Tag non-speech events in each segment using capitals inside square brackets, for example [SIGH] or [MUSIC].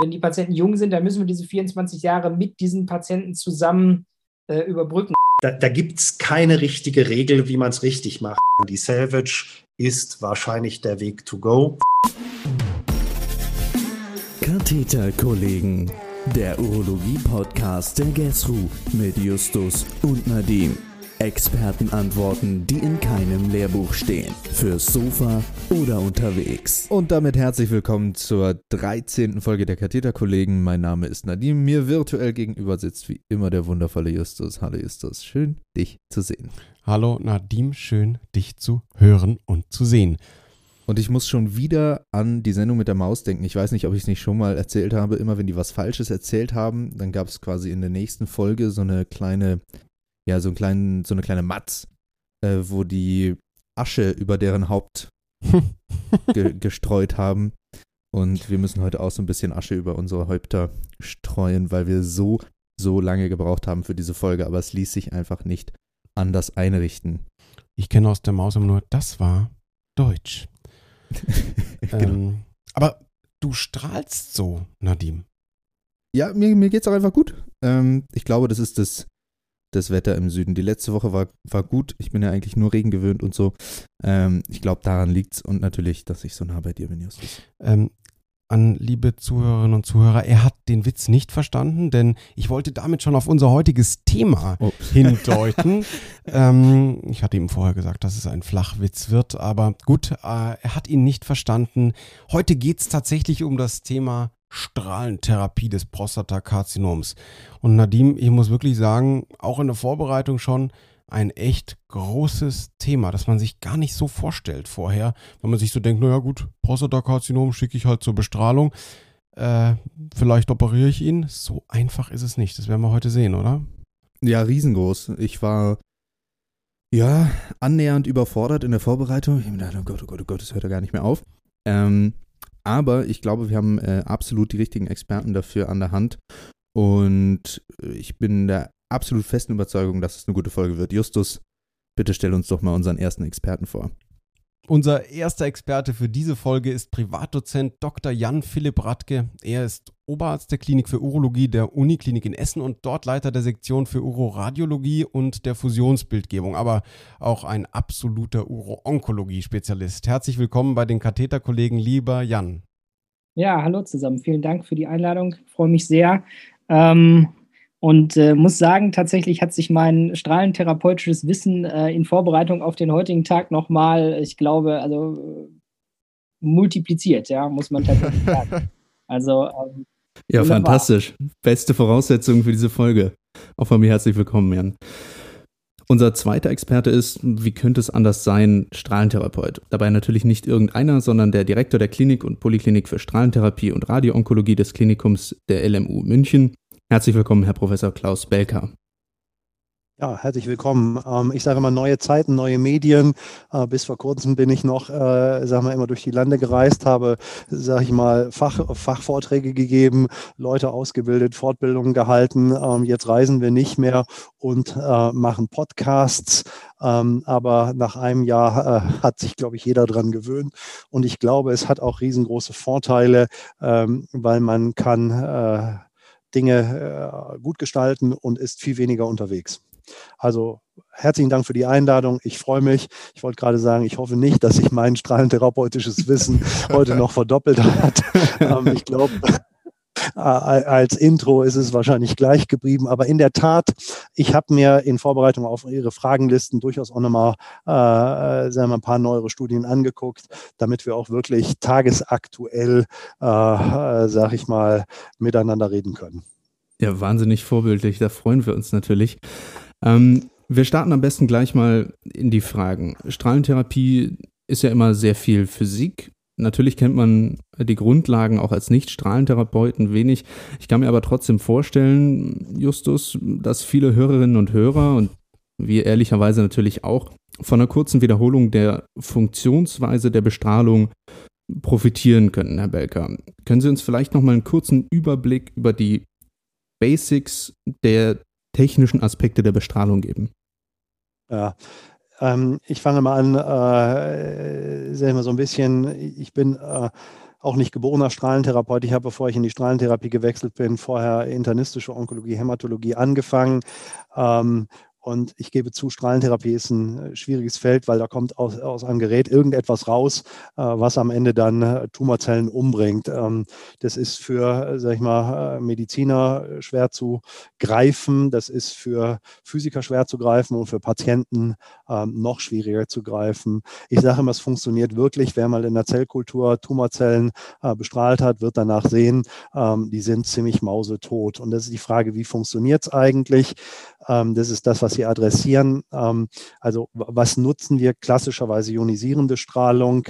Wenn die Patienten jung sind, dann müssen wir diese 24 Jahre mit diesen Patienten zusammen äh, überbrücken. Da, da gibt es keine richtige Regel, wie man es richtig macht. Die Salvage ist wahrscheinlich der Weg to go. Katheterkollegen, der Urologie-Podcast der GESRU mit Justus und Nadim. Expertenantworten, die in keinem Lehrbuch stehen. Fürs Sofa oder unterwegs. Und damit herzlich willkommen zur 13. Folge der Katheterkollegen. Mein Name ist Nadim. Mir virtuell gegenüber sitzt wie immer der wundervolle Justus. Hallo Justus, schön dich zu sehen. Hallo Nadim, schön dich zu hören und zu sehen. Und ich muss schon wieder an die Sendung mit der Maus denken. Ich weiß nicht, ob ich es nicht schon mal erzählt habe. Immer wenn die was Falsches erzählt haben, dann gab es quasi in der nächsten Folge so eine kleine ja, so, einen kleinen, so eine kleine Matz, äh, wo die Asche über deren Haupt [LAUGHS] ge gestreut haben. Und wir müssen heute auch so ein bisschen Asche über unsere Häupter streuen, weil wir so, so lange gebraucht haben für diese Folge. Aber es ließ sich einfach nicht anders einrichten. Ich kenne aus der Maus immer nur, das war Deutsch. [LAUGHS] genau. ähm, aber du strahlst so, Nadim. Ja, mir, mir geht es auch einfach gut. Ähm, ich glaube, das ist das das Wetter im Süden. Die letzte Woche war, war gut. Ich bin ja eigentlich nur Regen gewöhnt und so. Ähm, ich glaube, daran liegt es und natürlich, dass ich so nah bei dir bin, Justus. Ähm, an liebe Zuhörerinnen und Zuhörer, er hat den Witz nicht verstanden, denn ich wollte damit schon auf unser heutiges Thema oh. [LAUGHS] hindeuten. ähm, ich hatte ihm vorher gesagt, dass es ein Flachwitz wird, aber gut, äh, er hat ihn nicht verstanden. Heute geht es tatsächlich um das Thema Strahlentherapie des Prostatakarzinoms. Und Nadim, ich muss wirklich sagen, auch in der Vorbereitung schon ein echt großes Thema, das man sich gar nicht so vorstellt vorher, wenn man sich so denkt, naja gut, Prostatakarzinom schicke ich halt zur Bestrahlung, äh, vielleicht operiere ich ihn. So einfach ist es nicht, das werden wir heute sehen, oder? Ja, riesengroß. Ich war ja annähernd überfordert in der Vorbereitung. Ich habe gedacht, oh Gott, oh Gott, oh Gott, das hört ja gar nicht mehr auf. Ähm, aber ich glaube, wir haben äh, absolut die richtigen Experten dafür an der Hand. Und äh, ich bin der absolut festen Überzeugung, dass es eine gute Folge wird. Justus, bitte stell uns doch mal unseren ersten Experten vor. Unser erster Experte für diese Folge ist Privatdozent Dr. Jan Philipp Radke. Er ist Oberarzt der Klinik für Urologie der Uniklinik in Essen und dort Leiter der Sektion für Uroradiologie und der Fusionsbildgebung, aber auch ein absoluter Uro-Onkologie-Spezialist. Herzlich willkommen bei den Katheterkollegen, lieber Jan. Ja, hallo zusammen. Vielen Dank für die Einladung. Ich freue mich sehr. Ähm, und äh, muss sagen, tatsächlich hat sich mein strahlentherapeutisches Wissen äh, in Vorbereitung auf den heutigen Tag nochmal, ich glaube, also multipliziert, ja, muss man tatsächlich [LAUGHS] sagen. Also ähm, ja, wunderbar. fantastisch. Beste Voraussetzungen für diese Folge. Auch von mir herzlich willkommen, Jan. Unser zweiter Experte ist, wie könnte es anders sein, Strahlentherapeut. Dabei natürlich nicht irgendeiner, sondern der Direktor der Klinik und Poliklinik für Strahlentherapie und Radioonkologie des Klinikums der LMU München Herzlich willkommen, Herr Professor Klaus Belker. Ja, herzlich willkommen. Ähm, ich sage mal neue Zeiten, neue Medien. Äh, bis vor kurzem bin ich noch, äh, sagen wir immer durch die Lande gereist, habe, sage ich mal, Fach, Fachvorträge gegeben, Leute ausgebildet, Fortbildungen gehalten. Ähm, jetzt reisen wir nicht mehr und äh, machen Podcasts. Ähm, aber nach einem Jahr hat sich, glaube ich, jeder dran gewöhnt. Und ich glaube, es hat auch riesengroße Vorteile, weil man kann Dinge äh, gut gestalten und ist viel weniger unterwegs. Also herzlichen Dank für die Einladung. Ich freue mich. Ich wollte gerade sagen, ich hoffe nicht, dass sich mein strahlentherapeutisches Wissen [LAUGHS] heute noch verdoppelt hat. [LAUGHS] Ähm, ich glaube, als Intro ist es wahrscheinlich gleich geblieben. Aber in der Tat, ich habe mir in Vorbereitung auf Ihre Fragenlisten durchaus auch nochmal äh, wir, ein paar neuere Studien angeguckt, damit wir auch wirklich tagesaktuell, äh, äh, sag ich mal, miteinander reden können. Ja, wahnsinnig vorbildlich. Da freuen wir uns natürlich. Ähm, wir starten am besten gleich mal in die Fragen. Strahlentherapie ist ja immer sehr viel Physik Natürlich kennt man die Grundlagen auch als Nicht-Strahlentherapeuten wenig. Ich kann mir aber trotzdem vorstellen, Justus, dass viele Hörerinnen und Hörer und wir ehrlicherweise natürlich auch von einer kurzen Wiederholung der Funktionsweise der Bestrahlung profitieren können, Herr Belker. Können Sie uns vielleicht noch mal einen kurzen Überblick über die Basics der technischen Aspekte der Bestrahlung geben? Ja, ähm, ich fange mal an, äh, sag ich mal so ein bisschen, ich bin äh, auch nicht geborener Strahlentherapeut. Ich habe, bevor ich in die Strahlentherapie gewechselt bin, vorher internistische Onkologie, Hämatologie angefangen. Ähm, und ich gebe zu, Strahlentherapie ist ein äh, schwieriges Feld, weil da kommt aus, aus einem Gerät irgendetwas raus, äh, was am Ende dann äh, Tumorzellen umbringt. Ähm, das ist für, sag ich mal, Mediziner schwer zu greifen. Das ist für Physiker schwer zu greifen und für Patienten ähm, noch schwieriger zu greifen. Ich sage immer, es funktioniert wirklich. Wer mal in der Zellkultur Tumorzellen bestrahlt hat, wird danach sehen, ähm, die sind ziemlich mausetot. Und das ist die Frage, wie funktioniert es eigentlich? das ist das, was Sie adressieren. Ähm, also was nutzen wir klassischerweise ionisierende Strahlung?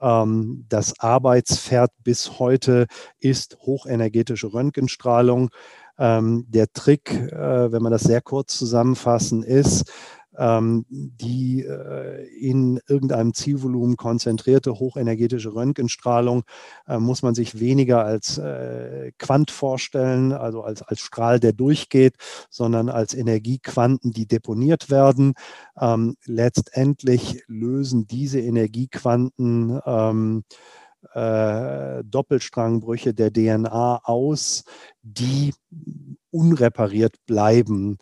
Ähm, das Arbeitspferd bis heute ist hochenergetische Röntgenstrahlung. Ähm, der Trick, äh, wenn man das sehr kurz zusammenfassen, ist, ähm, die äh, in irgendeinem Zielvolumen konzentrierte hochenergetische Röntgenstrahlung äh, muss man sich weniger als äh, Quant vorstellen, also als, als Strahl, der durchgeht, sondern als Energiequanten, die deponiert werden. Ähm, letztendlich lösen diese Energiequanten ähm, äh, Doppelstrangbrüche der DNA aus, die unrepariert bleiben.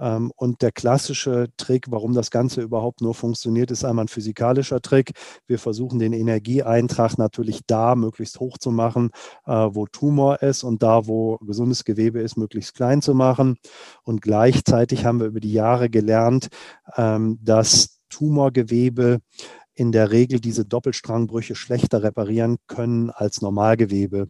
Ähm, und der klassische Trick, warum das Ganze überhaupt nur funktioniert, ist einmal ein physikalischer Trick. Wir versuchen den Energieeintrag natürlich da möglichst hoch zu machen, äh, wo Tumor ist und da, wo gesundes Gewebe ist, möglichst klein zu machen. Und gleichzeitig haben wir über die Jahre gelernt, ähm, dass Tumorgewebe in der Regel diese Doppelstrangbrüche schlechter reparieren können als Normalgewebe.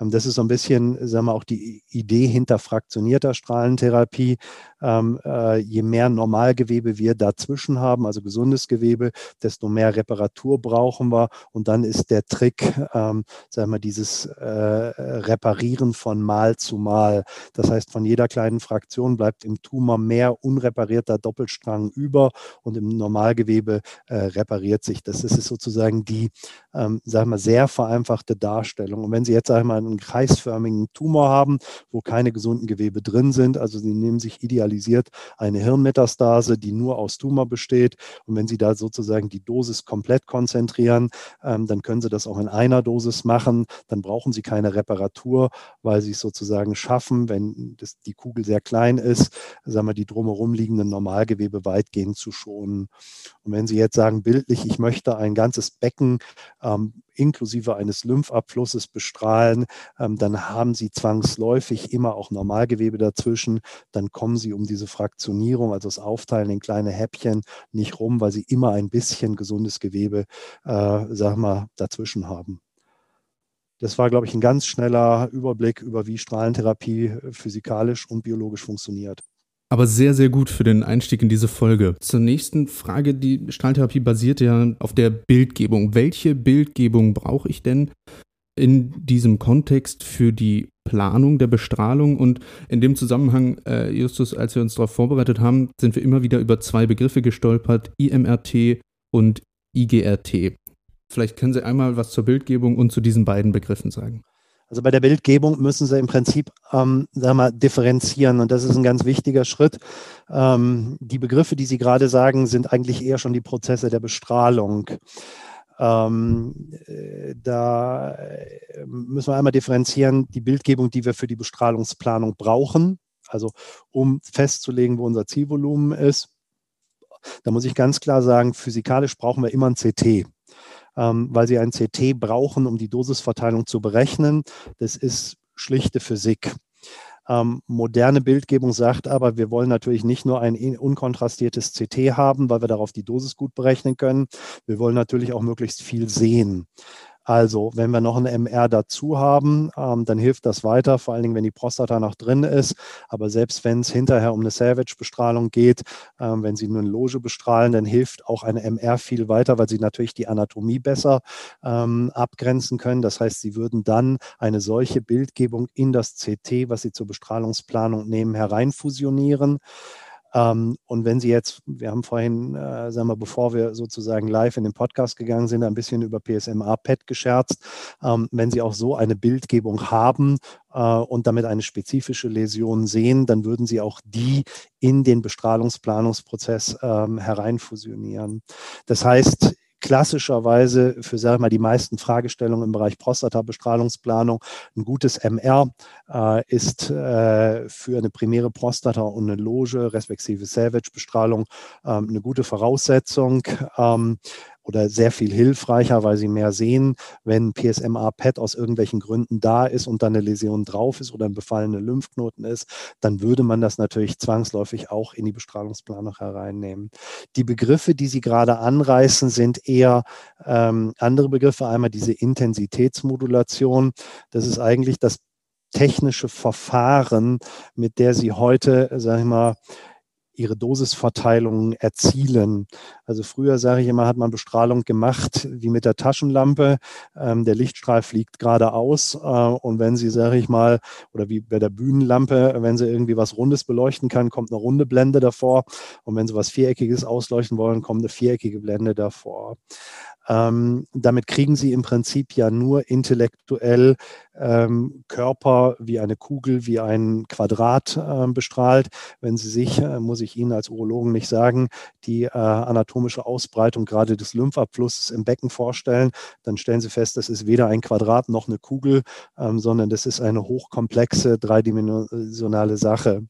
Ähm, das ist so ein bisschen, sagen wir auch die Idee hinter fraktionierter Strahlentherapie. Ähm, äh, je mehr Normalgewebe wir dazwischen haben, also gesundes Gewebe, desto mehr Reparatur brauchen wir. Und dann ist der Trick, ähm, sagen wir, dieses äh, Reparieren von Mal zu Mal. Das heißt, von jeder kleinen Fraktion bleibt im Tumor mehr unreparierter Doppelstrang über und im Normalgewebe äh, repariert sich. Das ist sozusagen die, ähm, sagen wir, sehr vereinfachte Darstellung. Und wenn Sie jetzt einmal einen kreisförmigen Tumor haben, wo keine gesunden Gewebe drin sind, also Sie nehmen sich ideal realisiert eine Hirnmetastase, die nur aus Tumor besteht. Und wenn Sie da sozusagen die Dosis komplett konzentrieren, ähm, dann können Sie das auch in einer Dosis machen. Dann brauchen Sie keine Reparatur, weil Sie es sozusagen schaffen, wenn das, die Kugel sehr klein ist, sagen wir, die drumherum liegenden Normalgewebe weitgehend zu schonen. Und wenn Sie jetzt sagen, bildlich, ich möchte ein ganzes Becken ähm, inklusive eines Lymphabflusses bestrahlen, ähm, dann haben Sie zwangsläufig immer auch Normalgewebe dazwischen. Dann kommen Sie um diese Fraktionierung, also das Aufteilen in kleine Häppchen, nicht rum, weil Sie immer ein bisschen gesundes Gewebe, äh, sag mal, dazwischen haben. Das war, glaube ich, ein ganz schneller Überblick über, wie Strahlentherapie äh, physikalisch und biologisch funktioniert. Aber sehr, sehr gut für den Einstieg in diese Folge. Zur nächsten Frage. Die Strahltherapie basiert ja auf der Bildgebung. Welche Bildgebung brauche ich denn in diesem Kontext für die Planung der Bestrahlung? Und in dem Zusammenhang, äh, Justus, als wir uns darauf vorbereitet haben, sind wir immer wieder über zwei Begriffe gestolpert, IMRT und IGRT. Vielleicht können Sie einmal was zur Bildgebung und zu diesen beiden Begriffen sagen. Also bei der Bildgebung müssen Sie im Prinzip ähm, sagen wir, differenzieren und das ist ein ganz wichtiger Schritt. Ähm, die Begriffe, die Sie gerade sagen, sind eigentlich eher schon die Prozesse der Bestrahlung. Ähm, äh, da äh, müssen wir einmal differenzieren, die Bildgebung, die wir für die Bestrahlungsplanung brauchen, also um festzulegen, wo unser Zielvolumen ist. Da muss ich ganz klar sagen, physikalisch brauchen wir immer ein CT ähm, weil sie ein CT brauchen, um die Dosisverteilung zu berechnen. Das ist schlichte Physik. Ähm, moderne Bildgebung sagt aber, wir wollen natürlich nicht nur ein unkontrastiertes CT haben, weil wir darauf die Dosis gut berechnen können. Wir wollen natürlich auch möglichst viel sehen. Also, wenn wir noch ein MR dazu haben, ähm, dann hilft das weiter, vor allen Dingen, wenn die Prostata noch drin ist. Aber selbst wenn es hinterher um eine Savage-Bestrahlung geht, ähm, wenn Sie nur eine Loge bestrahlen, dann hilft auch eine MR viel weiter, weil Sie natürlich die Anatomie besser ähm, abgrenzen können. Das heißt, Sie würden dann eine solche Bildgebung in das CT, was Sie zur Bestrahlungsplanung nehmen, hereinfusionieren. Ähm, und wenn Sie jetzt, wir haben vorhin, äh, sagen wir, bevor wir sozusagen live in den Podcast gegangen sind, ein bisschen über PSMA-PET gescherzt, ähm, wenn Sie auch so eine Bildgebung haben äh, und damit eine spezifische Läsion sehen, dann würden Sie auch die in den Bestrahlungsplanungsprozess ähm, hereinfusionieren. Das heißt, klassischerweise für, sage ich mal, die meisten Fragestellungen im Bereich Prostata-Bestrahlungsplanung ein gutes MR äh, ist äh, für eine primäre Prostata und eine Loge, respektive Salvage-Bestrahlung, ähm, eine gute Voraussetzung. Ähm, oder sehr viel hilfreicher, weil sie mehr sehen, wenn PSMA-PET aus irgendwelchen Gründen da ist und dann eine Läsion drauf ist oder ein befallener Lymphknoten ist, dann würde man das natürlich zwangsläufig auch in die Bestrahlungsplanung hereinnehmen. Die Begriffe, die Sie gerade anreißen, sind eher ähm, andere Begriffe. Einmal diese Intensitätsmodulation. Das ist eigentlich das technische Verfahren, mit der Sie heute, sage ich mal, ihre Dosisverteilung erzielen. Also früher, sage ich immer, hat man Bestrahlung gemacht wie mit der Taschenlampe. Ähm, der Lichtstrahl fliegt geradeaus äh, und wenn Sie, sage ich mal, oder wie bei der Bühnenlampe, wenn Sie irgendwie was Rundes beleuchten kann, kommt eine runde Blende davor und wenn Sie was Viereckiges ausleuchten wollen, kommt eine viereckige Blende davor. Ähm, damit kriegen sie im Prinzip ja nur intellektuell ähm, Körper wie eine Kugel, wie ein Quadrat äh, bestrahlt. Wenn sie sich, äh, muss ich Ihnen als Urologen nicht sagen, die äh, anatomische Ausbreitung gerade des Lymphabflusses im Becken vorstellen, dann stellen Sie fest, das ist weder ein Quadrat noch eine Kugel, ähm, sondern das ist eine hochkomplexe, dreidimensionale Sache.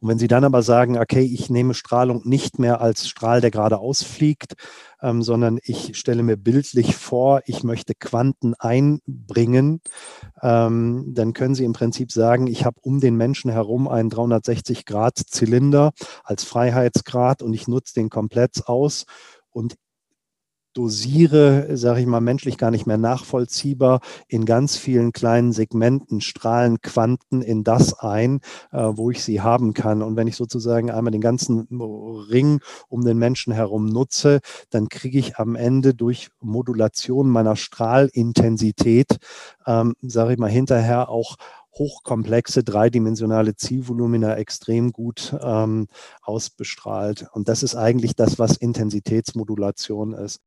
Und wenn Sie dann aber sagen, okay, ich nehme Strahlung nicht mehr als Strahl, der geradeaus fliegt, ähm, sondern ich stelle mir bildlich vor, ich möchte Quanten einbringen, ähm, dann können Sie im Prinzip sagen, ich habe um den Menschen herum einen 360-Grad-Zylinder als Freiheitsgrad und ich nutze den komplett aus. Und dosiere, sage ich mal, menschlich gar nicht mehr nachvollziehbar, in ganz vielen kleinen Segmenten strahlen Quanten in das ein, äh, wo ich sie haben kann. Und wenn ich sozusagen einmal den ganzen Ring um den Menschen herum nutze, dann kriege ich am Ende durch Modulation meiner Strahlintensität, ähm, sage ich mal, hinterher auch hochkomplexe dreidimensionale Zielvolumina extrem gut ähm, ausbestrahlt. Und das ist eigentlich das, was Intensitätsmodulation ist.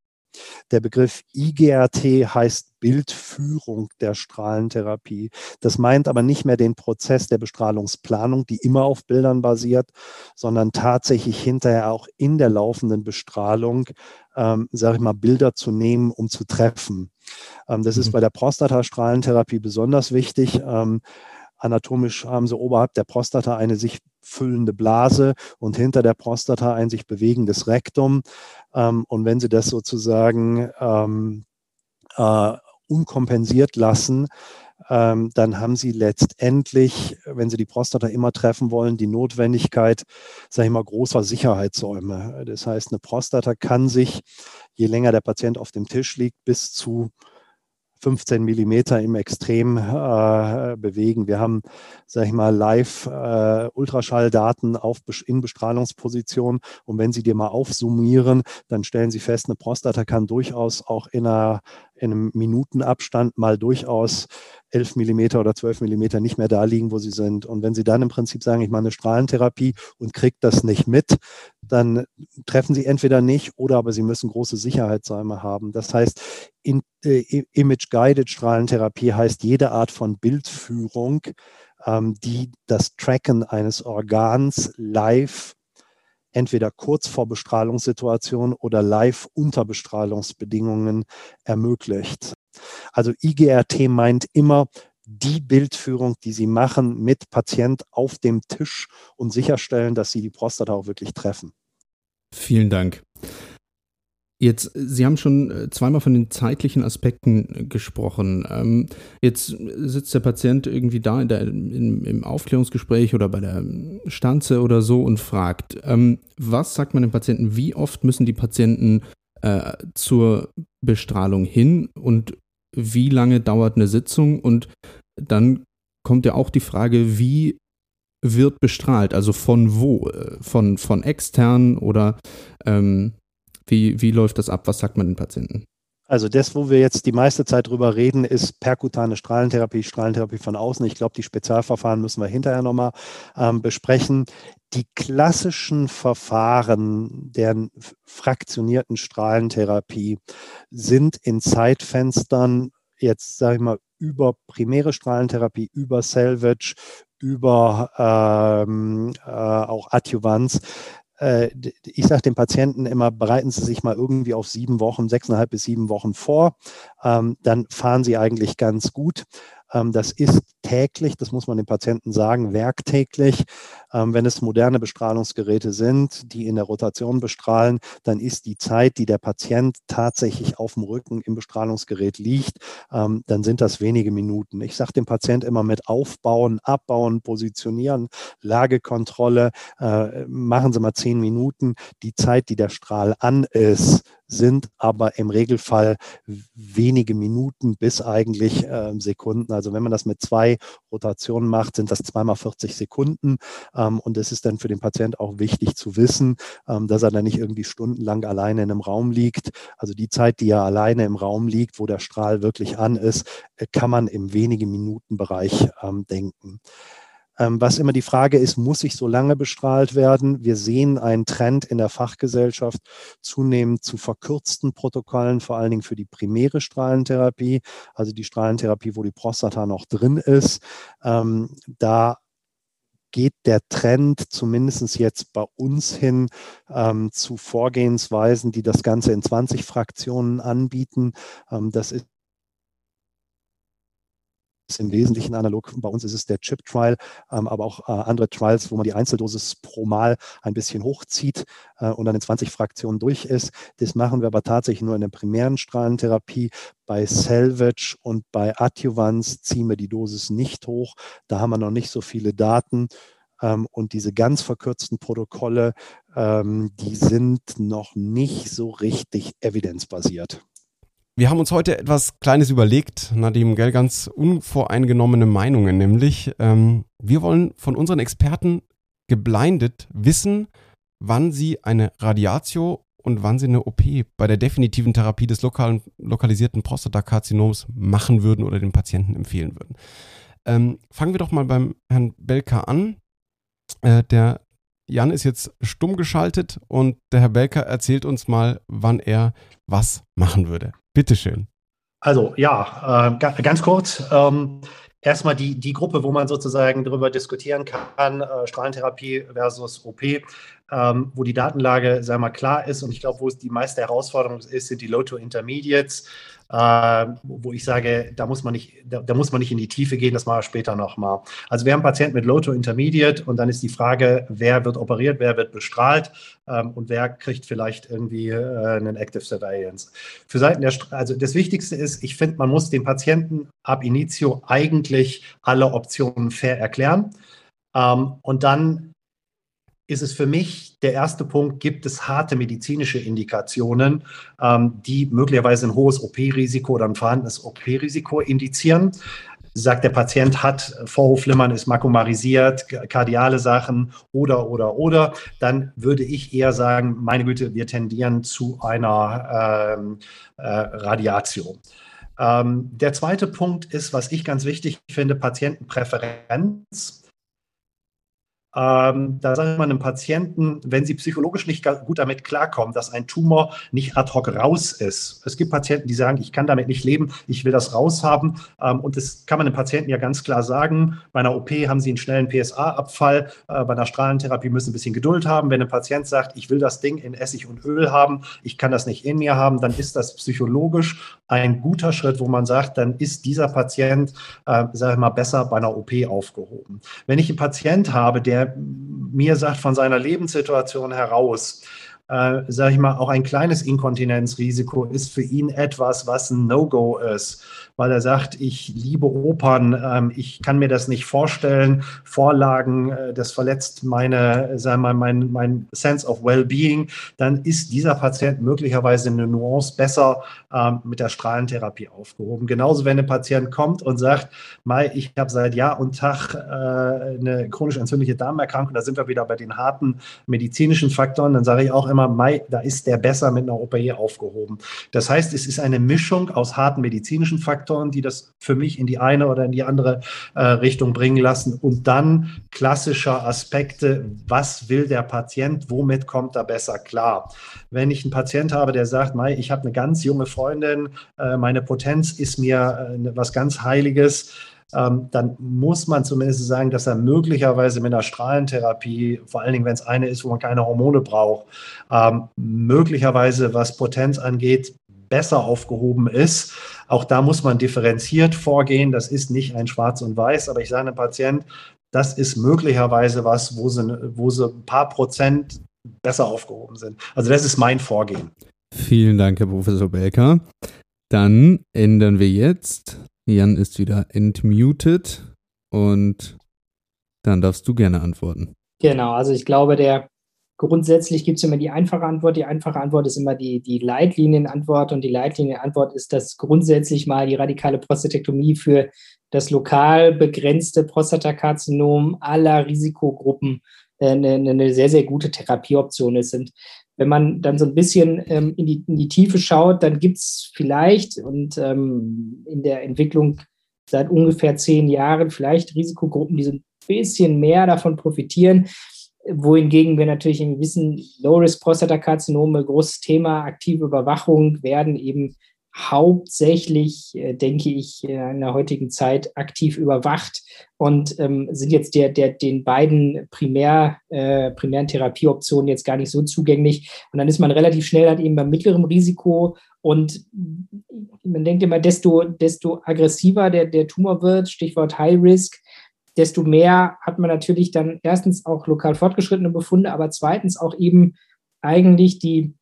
Der Begriff IGRT heißt Bildführung der Strahlentherapie. Das meint aber nicht mehr den Prozess der Bestrahlungsplanung, die immer auf Bildern basiert, sondern tatsächlich hinterher auch in der laufenden Bestrahlung, ähm, sage ich mal, Bilder zu nehmen, um zu treffen. Ähm, das ist mhm. bei der Prostatastrahlentherapie besonders wichtig. Ähm, Anatomisch haben sie oberhalb der Prostata eine sich füllende Blase und hinter der Prostata ein sich bewegendes Rektum. Ähm, und wenn sie das sozusagen ähm, äh, unkompensiert lassen, ähm, dann haben sie letztendlich, wenn sie die Prostata immer treffen wollen, die Notwendigkeit, sage ich mal, großer Sicherheitssäume. Das heißt, eine Prostata kann sich, je länger der Patient auf dem Tisch liegt, bis zu 15 Millimeter im Extrem äh, bewegen. Wir haben, sage ich mal, live äh, Ultraschalldaten auf, in Bestrahlungsposition und wenn Sie die mal aufsummieren, dann stellen Sie fest, eine Prostata kann durchaus auch in, einer, in einem Minutenabstand mal durchaus 11 Millimeter oder 12 Millimeter nicht mehr da liegen, wo sie sind. Und wenn sie dann im Prinzip sagen, ich mache eine Strahlentherapie und kriege das nicht mit, dann treffen sie entweder nicht oder aber sie müssen große Sicherheitssäume haben. Das heißt, äh, Image-Guided Strahlentherapie heißt jede Art von Bildführung, ähm, die das Tracken eines Organs live entweder kurz vor Bestrahlungssituation oder live unter Bestrahlungsbedingungen ermöglicht. Also IGRT meint immer die Bildführung, die Sie machen mit Patient auf dem Tisch und sicherstellen, dass Sie die Prostata auch wirklich treffen. Vielen Dank. Jetzt, Sie haben schon äh, zweimal von den zeitlichen Aspekten gesprochen. Ähm, jetzt sitzt der Patient irgendwie da in der, in, im Aufklärungsgespräch oder bei der Stanze oder so und fragt, ähm, was sagt man dem Patienten, wie oft müssen die Patienten äh, zur Bestrahlung hin? Und wie lange dauert eine Sitzung? Und dann kommt ja auch die Frage, wie wird bestrahlt, also von wo, von, von extern oder ähm, wie, wie läuft das ab, was sagt man den Patienten? Also das, wo wir jetzt die meiste Zeit drüber reden, ist perkutane Strahlentherapie, Strahlentherapie von außen. Ich glaube, die Spezialverfahren müssen wir hinterher nochmal ähm, besprechen. Die klassischen Verfahren der fraktionierten Strahlentherapie sind in Zeitfenstern jetzt, sage ich mal, über primäre Strahlentherapie, über Salvage, über ähm, äh, auch Adjuvanz ich sage den Patienten immer, bereiten Sie sich mal irgendwie auf sieben Wochen, sechseinhalb bis sieben Wochen vor. Ähm, dann fahren Sie eigentlich ganz gut. Ähm, das ist täglich, das muss man den Patienten sagen, werktäglich. Ähm, wenn es moderne Bestrahlungsgeräte sind, die in der Rotation bestrahlen, dann ist die Zeit, die der Patient tatsächlich auf dem Rücken im Bestrahlungsgerät liegt, ähm, dann sind das wenige Minuten. Ich sage dem Patient immer mit Aufbauen, Abbauen, Positionieren, Lagekontrolle, äh, machen Sie mal zehn Minuten. Die Zeit, die der Strahl an ist, sind aber im Regelfall wenige Minuten bis eigentlich äh, Sekunden. Also wenn man das mit zwei Rotationen macht, sind das zweimal 40 Sekunden. Ähm, und es ist dann für den Patient auch wichtig zu wissen, ähm, dass er dann nicht irgendwie stundenlang alleine in einem Raum liegt. Also die Zeit, die er alleine im Raum liegt, wo der Strahl wirklich an ist, äh, kann man im wenige Minuten Bereich ähm, denken. Ähm, was immer die Frage ist, muss ich so lange bestrahlt werden? Wir sehen einen Trend in der Fachgesellschaft zunehmend zu verkürzten Protokollen, vor allen Dingen für die primäre Strahlentherapie, also die Strahlentherapie, wo die Prostata noch drin ist. Ähm, da geht der Trend zumindest jetzt bei uns hin ähm, zu Vorgehensweisen, die das Ganze in 20 Fraktionen anbieten. Ähm, das ist ist im Wesentlichen analog. Bei uns ist es der Chip-Trial, ähm, aber auch äh, andere Trials, wo man die Einzeldosis pro Mal ein bisschen hochzieht äh, und dann in 20 Fraktionen durch ist. Das machen wir aber tatsächlich nur in der primären Strahlentherapie. Bei Salvage und bei Adjuvans ziehen wir die Dosis nicht hoch. Da haben wir noch nicht so viele Daten. Ähm, und diese ganz verkürzten Protokolle, ähm, die sind noch nicht so richtig evidenzbasiert. Wir haben uns heute etwas Kleines überlegt, Nadim, gell, ganz unvoreingenommene Meinungen, nämlich ähm, wir wollen von unseren Experten geblindet wissen, wann sie eine Radiatio und wann sie eine OP bei der definitiven Therapie des lokalen, lokalisierten Prostatakarzinoms machen würden oder den Patienten empfehlen würden. Ähm, fangen wir doch mal beim Herrn Belka an. Äh, der Jan ist jetzt stumm geschaltet und der Herr Belka erzählt uns mal, wann er was machen würde. Bitteschön. Also ja, äh, ganz kurz. Ähm, erstmal die, die Gruppe, wo man sozusagen darüber diskutieren kann, äh, Strahlentherapie versus OP, ähm, wo die Datenlage, wir mal, klar ist und ich glaube, wo es die meiste Herausforderung ist, sind die Low-to-Intermediates äh, wo ich sage, da muss man nicht, da, da, muss man nicht in die Tiefe gehen, das machen wir später nochmal. Also wir haben Patienten mit Low to Intermediate und dann ist die Frage, wer wird operiert, wer wird bestrahlt ähm, und wer kriegt vielleicht irgendwie äh, einen Active Surveillance. Für Seiten der, also das Wichtigste ist, ich finde, man muss dem Patienten ab Initio eigentlich alle Optionen fair erklären. Ähm, und dann ist es für mich der erste Punkt, gibt es harte medizinische Indikationen, ähm, die möglicherweise ein hohes OP-Risiko oder ein vorhandenes OP-Risiko indizieren. Sagt der Patient hat Vorhofflimmern, ist makumarisiert, kardiale Sachen oder, oder, oder, dann würde ich eher sagen, meine Güte, wir tendieren zu einer ähm, äh, Radiation. Ähm, der zweite Punkt ist, was ich ganz wichtig finde, Patientenpräferenz. Ähm, da sagt man einem Patienten, wenn sie psychologisch nicht gut damit klarkommen, dass ein Tumor nicht ad hoc raus ist. Es gibt Patienten, die sagen, ich kann damit nicht leben, ich will das raushaben. Ähm, und das kann man dem Patienten ja ganz klar sagen. Bei einer OP haben sie einen schnellen PSA-Abfall. Äh, bei einer Strahlentherapie müssen sie ein bisschen Geduld haben. Wenn ein Patient sagt, ich will das Ding in Essig und Öl haben, ich kann das nicht in mir haben, dann ist das psychologisch ein guter Schritt, wo man sagt, dann ist dieser Patient, äh, sage ich mal, besser bei einer OP aufgehoben. Wenn ich einen Patient habe, der der mir sagt von seiner Lebenssituation heraus, äh, sage ich mal, auch ein kleines Inkontinenzrisiko ist für ihn etwas, was ein No-Go ist weil er sagt, ich liebe Opern, ähm, ich kann mir das nicht vorstellen, Vorlagen, äh, das verletzt meine, sagen wir, mein, mein Sense of Well-Being, dann ist dieser Patient möglicherweise eine Nuance besser ähm, mit der Strahlentherapie aufgehoben. Genauso, wenn ein Patient kommt und sagt, Mai, ich habe seit Jahr und Tag äh, eine chronisch entzündliche Darmerkrankung, da sind wir wieder bei den harten medizinischen Faktoren, dann sage ich auch immer, Mai, da ist der besser mit einer OPE aufgehoben. Das heißt, es ist eine Mischung aus harten medizinischen Faktoren, Faktoren, die das für mich in die eine oder in die andere äh, Richtung bringen lassen. Und dann klassischer Aspekte, was will der Patient, womit kommt er besser klar. Wenn ich einen Patient habe, der sagt, Mai, ich habe eine ganz junge Freundin, äh, meine Potenz ist mir äh, was ganz Heiliges, ähm, dann muss man zumindest sagen, dass er möglicherweise mit einer Strahlentherapie, vor allen Dingen, wenn es eine ist, wo man keine Hormone braucht, ähm, möglicherweise, was Potenz angeht, besser aufgehoben ist. Auch da muss man differenziert vorgehen. Das ist nicht ein Schwarz und Weiß, aber ich sage einem Patient, das ist möglicherweise was, wo sie, wo sie ein paar Prozent besser aufgehoben sind. Also das ist mein Vorgehen. Vielen Dank, Herr Professor Belker. Dann ändern wir jetzt. Jan ist wieder entmutet und dann darfst du gerne antworten. Genau, also ich glaube, der grundsätzlich gibt es immer die einfache Antwort. Die einfache Antwort ist immer die, die Leitlinienantwort und die Leitlinienantwort ist, dass grundsätzlich mal die radikale Prostatektomie für das lokal begrenzte Prostatakarzinom aller Risikogruppen eine, eine sehr, sehr gute Therapieoption ist. Und wenn man dann so ein bisschen ähm, in, die, in die Tiefe schaut, dann gibt es vielleicht und ähm, in der Entwicklung seit ungefähr zehn Jahren vielleicht Risikogruppen, die so ein bisschen mehr davon profitieren, wohingegen wir natürlich im Wissen, Low-Risk-Prostatakarzinome, großes Thema, aktive Überwachung werden eben hauptsächlich, äh, denke ich, in der heutigen Zeit aktiv überwacht und ähm, sind jetzt der, der, den beiden primär, äh, primären Therapieoptionen jetzt gar nicht so zugänglich. Und dann ist man relativ schnell halt eben beim mittleren Risiko und man denkt immer, desto, desto aggressiver der, der Tumor wird, Stichwort High Risk, desto mehr hat man natürlich dann erstens auch lokal fortgeschrittene Befunde, aber zweitens auch eben eigentlich die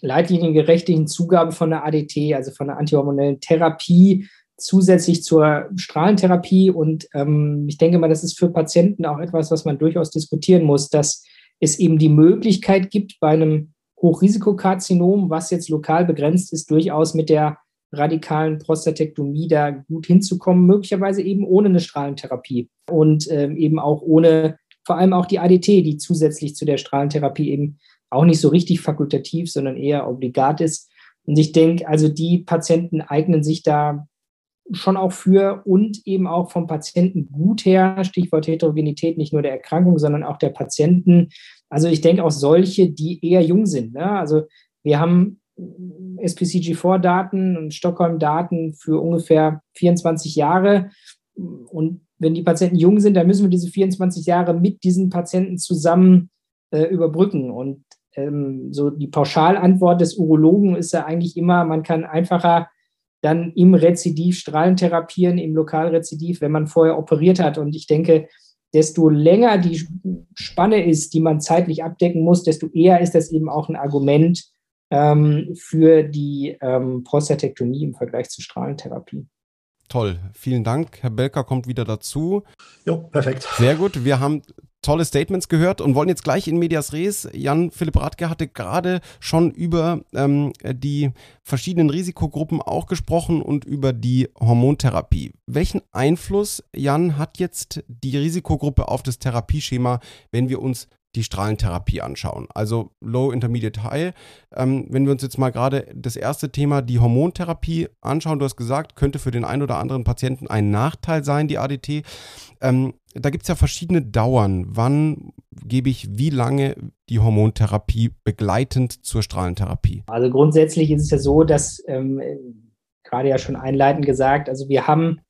leitliniengerechte Hinzugabe von der ADT, also von der antihormonellen Therapie, zusätzlich zur Strahlentherapie. Und ähm, ich denke mal, das ist für Patienten auch etwas, was man durchaus diskutieren muss, dass es eben die Möglichkeit gibt, bei einem Hochrisikokarzinom, was jetzt lokal begrenzt ist, durchaus mit der radikalen Prostatektomie da gut hinzukommen, möglicherweise eben ohne eine Strahlentherapie und ähm, eben auch ohne vor allem auch die ADT, die zusätzlich zu der Strahlentherapie eben auch nicht so richtig fakultativ, sondern eher obligat ist. Und ich denke, also die Patienten eignen sich da schon auch für und eben auch vom Patienten gut her, Stichwort Heterogenität, nicht nur der Erkrankung, sondern auch der Patienten. Also ich denke auch solche, die eher jung sind. Ne? Also wir haben SPCG4-Daten und Stockholm-Daten für ungefähr 24 Jahre. Und wenn die Patienten jung sind, dann müssen wir diese 24 Jahre mit diesen Patienten zusammen äh, überbrücken. Und ähm, so die Pauschalantwort des Urologen ist ja eigentlich immer, man kann einfacher dann im Rezidiv Strahlen therapieren, im Lokalrezidiv, wenn man vorher operiert hat. Und ich denke, desto länger die Spanne ist, die man zeitlich abdecken muss, desto eher ist das eben auch ein Argument ähm, für die ähm, Prostatektomie im Vergleich zur Strahlentherapie. Toll, vielen Dank. Herr Belker kommt wieder dazu. Jo, perfekt. Sehr gut. Wir haben tolle Statements gehört und wollen jetzt gleich in Medias Res. Jan Philipp Radke hatte gerade schon über ähm, die verschiedenen Risikogruppen auch gesprochen und über die Hormontherapie. Welchen Einfluss, Jan, hat jetzt die Risikogruppe auf das Therapieschema, wenn wir uns die Strahlentherapie anschauen. Also Low, Intermediate, High. Ähm, wenn wir uns jetzt mal gerade das erste Thema, die Hormontherapie anschauen, du hast gesagt, könnte für den einen oder anderen Patienten ein Nachteil sein, die ADT. Ähm, da gibt es ja verschiedene Dauern. Wann gebe ich wie lange die Hormontherapie begleitend zur Strahlentherapie? Also grundsätzlich ist es ja so, dass ähm, gerade ja schon einleitend gesagt, also wir haben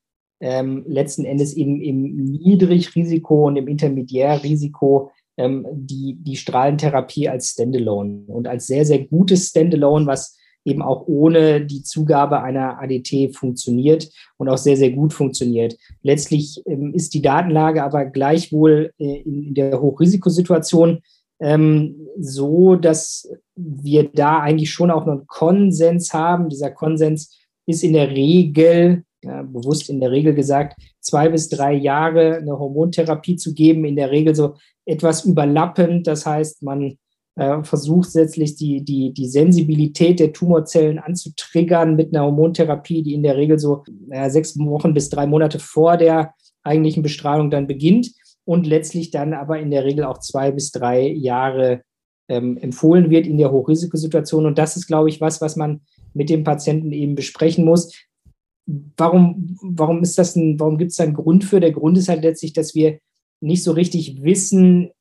ähm, letzten Endes im, im Niedrigrisiko und im Intermediärrisiko ähm, die, die Strahlentherapie als Standalone und als sehr, sehr gutes Standalone, was eben auch ohne die Zugabe einer ADT funktioniert und auch sehr, sehr gut funktioniert. Letztlich ähm, ist die Datenlage aber gleichwohl äh, in, in, der Hochrisikosituation ähm, so, dass wir da eigentlich schon auch einen Konsens haben. Dieser Konsens ist in der Regel, ja, bewusst in der Regel gesagt, zwei bis drei Jahre eine Hormontherapie zu geben, in der Regel so etwas überlappend. Das heißt, man äh, versucht letztlich die, die, die Sensibilität der Tumorzellen anzutriggern mit einer Hormontherapie, die in der Regel so äh, sechs Wochen bis drei Monate vor der eigentlichen Bestrahlung dann beginnt und letztlich dann aber in der Regel auch zwei bis drei Jahre ähm, empfohlen wird in der Hochrisikosituation. Und das ist, glaube ich, was, was man mit dem Patienten eben besprechen muss. Warum, warum ist das ein, warum gibt es da einen Grund für? Der Grund ist halt letztlich, dass wir nicht so richtig wissen,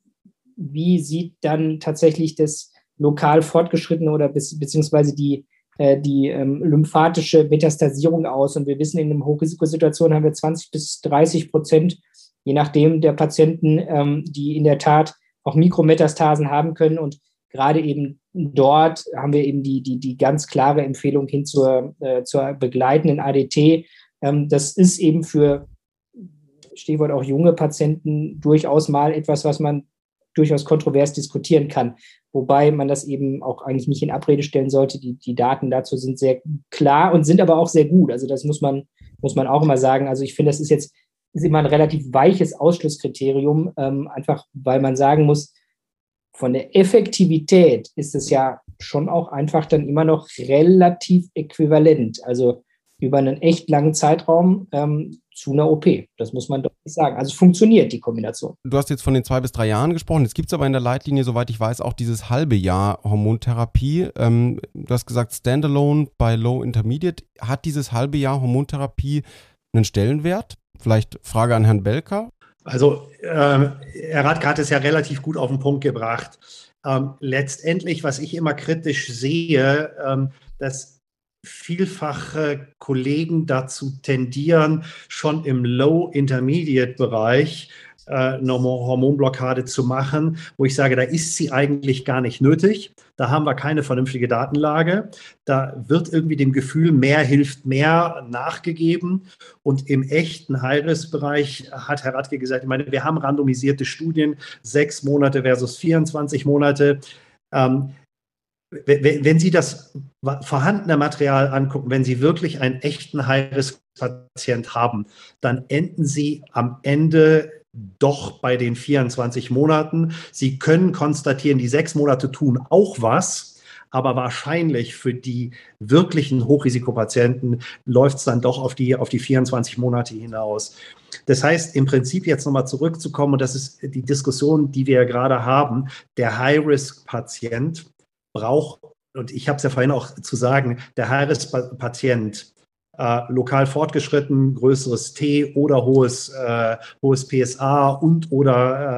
wie sieht dann tatsächlich das lokal fortgeschrittene oder beziehungsweise die äh, die ähm, lymphatische Metastasierung aus. Und wir wissen, in einer Hochrisikosituation haben wir 20 bis 30 Prozent, je nachdem der Patienten, ähm, die in der Tat auch Mikrometastasen haben können. Und gerade eben dort haben wir eben die, die, die ganz klare Empfehlung hin zur, äh, zur begleitenden ADT. Ähm, das ist eben für Stichwort auch junge Patienten durchaus mal etwas, was man durchaus kontrovers diskutieren kann. Wobei man das eben auch eigentlich nicht in Abrede stellen sollte. Die, die Daten dazu sind sehr klar und sind aber auch sehr gut. Also das muss man, muss man auch immer sagen. Also ich finde, das ist jetzt ist immer ein relativ weiches Ausschlusskriterium, ähm, einfach weil man sagen muss, von der Effektivität ist es ja schon auch einfach dann immer noch relativ äquivalent. Also über einen echt langen Zeitraum ähm, zu einer OP. Das muss man doch nicht sagen. Also funktioniert die Kombination. Du hast jetzt von den zwei bis drei Jahren gesprochen. Jetzt gibt es aber in der Leitlinie, soweit ich weiß, auch dieses halbe Jahr Hormontherapie. Ähm, du hast gesagt, Standalone bei Low Intermediate. Hat dieses halbe Jahr Hormontherapie einen Stellenwert? Vielleicht Frage an Herrn Belker. Also, ähm, Herr Radke hat es ja relativ gut auf den Punkt gebracht. Ähm, letztendlich, was ich immer kritisch sehe, ähm, dass vielfache Kollegen dazu tendieren, schon im Low-Intermediate-Bereich äh, eine Hormonblockade zu machen, wo ich sage, da ist sie eigentlich gar nicht nötig. Da haben wir keine vernünftige Datenlage. Da wird irgendwie dem Gefühl, mehr hilft mehr nachgegeben. Und im echten High-Risk-Bereich hat Herr Radke gesagt, ich meine, wir haben randomisierte Studien, sechs Monate versus 24 Monate. Ähm, wenn Sie das vorhandene Material angucken, wenn Sie wirklich einen echten High-Risk-Patient haben, dann enden Sie am Ende doch bei den 24 Monaten. Sie können konstatieren, die sechs Monate tun auch was, aber wahrscheinlich für die wirklichen Hochrisikopatienten läuft es dann doch auf die, auf die 24 Monate hinaus. Das heißt, im Prinzip jetzt nochmal zurückzukommen, und das ist die Diskussion, die wir ja gerade haben, der High-Risk-Patient braucht, und ich habe es ja vorhin auch zu sagen, der High-Risk-Patient äh, lokal fortgeschritten, größeres T oder hohes, äh, hohes PSA und oder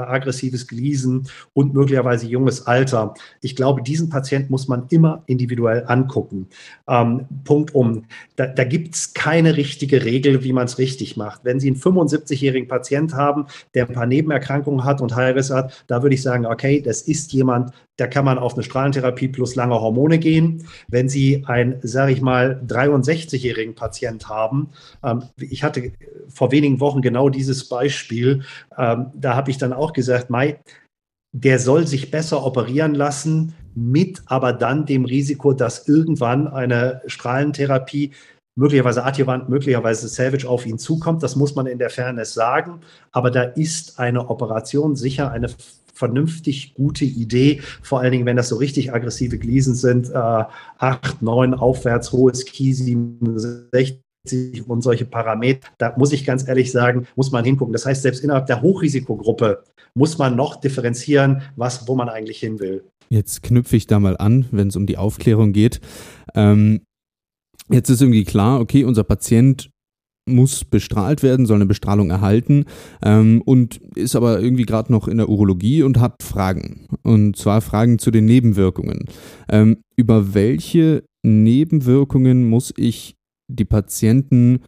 äh, aggressives Gliesen und möglicherweise junges Alter. Ich glaube, diesen Patienten muss man immer individuell angucken. Ähm, Punkt um. Da, da gibt es keine richtige Regel, wie man es richtig macht. Wenn Sie einen 75-jährigen Patient haben, der ein paar Nebenerkrankungen hat und High-Risk hat, da würde ich sagen, okay, das ist jemand, da kann man auf eine Strahlentherapie plus lange Hormone gehen. Wenn Sie einen, sage ich mal, 63-jährigen Patient haben, ähm, ich hatte vor wenigen Wochen genau dieses Beispiel, ähm, da habe ich dann auch gesagt, Mai, der soll sich besser operieren lassen, mit aber dann dem Risiko, dass irgendwann eine Strahlentherapie möglicherweise Adjuvant, möglicherweise Savage auf ihn zukommt. Das muss man in der Fairness sagen. Aber da ist eine Operation sicher eine vernünftig gute Idee, vor allen Dingen, wenn das so richtig aggressive Gliesen sind, äh, 8, 9 aufwärts, hohes Key 67 und solche Parameter, da muss ich ganz ehrlich sagen, muss man hingucken. Das heißt, selbst innerhalb der Hochrisikogruppe muss man noch differenzieren, was, wo man eigentlich hin will. Jetzt knüpfe ich da mal an, wenn es um die Aufklärung geht. Ähm, jetzt ist irgendwie klar, okay, unser Patient muss bestrahlt werden, soll eine Bestrahlung erhalten ähm, und ist aber irgendwie gerade noch in der Urologie und hat Fragen. Und zwar Fragen zu den Nebenwirkungen. Ähm, über welche Nebenwirkungen muss ich die Patienten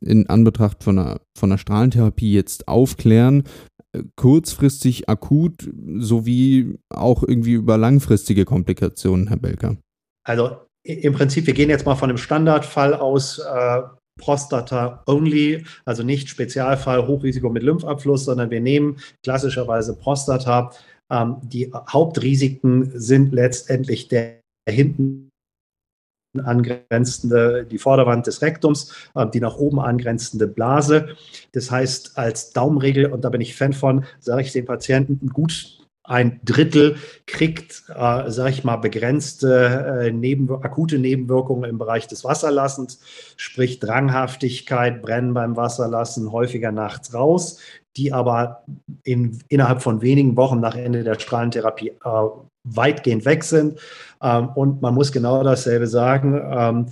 in Anbetracht von einer, von einer Strahlentherapie jetzt aufklären, kurzfristig, akut, sowie auch irgendwie über langfristige Komplikationen, Herr Belker? Also im Prinzip, wir gehen jetzt mal von einem Standardfall aus, äh, Prostata only, also nicht Spezialfall Hochrisiko mit Lymphabfluss, sondern wir nehmen klassischerweise Prostata. Ähm, die Hauptrisiken sind letztendlich der hinten angrenzende, die Vorderwand des Rektums, äh, die nach oben angrenzende Blase. Das heißt, als Daumenregel, und da bin ich Fan von, sage ich den Patienten, gut ein Drittel kriegt, äh, sage ich mal, begrenzte äh, Neben akute Nebenwirkungen im Bereich des Wasserlassens, sprich Dranghaftigkeit, Brennen beim Wasserlassen, häufiger nachts raus, die aber in, innerhalb von wenigen Wochen nach Ende der Strahlentherapie äh, weitgehend weg sind. Ähm, und man muss genau dasselbe sagen. Ähm, äh,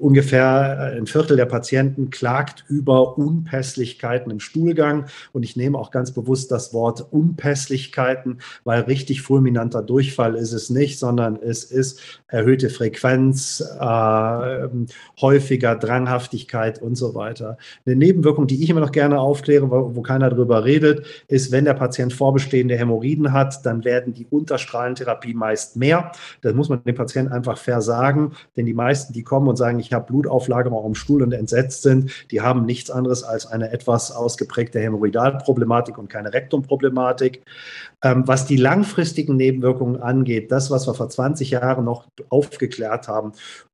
ungefähr ein Viertel der Patienten klagt über Unpässlichkeiten im Stuhlgang. Und ich nehme auch ganz bewusst das Wort Unpässlichkeiten, weil richtig fulminanter Durchfall ist es nicht, sondern es ist erhöhte Frequenz, äh, häufiger Dranghaftigkeit und so weiter. Eine Nebenwirkung, die ich immer noch gerne aufkläre, wo, wo keiner drüber redet, ist, wenn der Patient vorbestehende Hämorrhoiden hat, dann werden die Unterstrahlentherapie meist mehr. Das muss man dem Patienten einfach versagen, denn die meisten, die kommen und sagen, ich habe Blutauflagerung am Stuhl und entsetzt sind, die haben nichts anderes als eine etwas ausgeprägte Hämorrhoidalproblematik und keine Rektumproblematik. Ähm, was die langfristigen Nebenwirkungen angeht, das, was wir vor 20 Jahren noch aufgeklärt haben,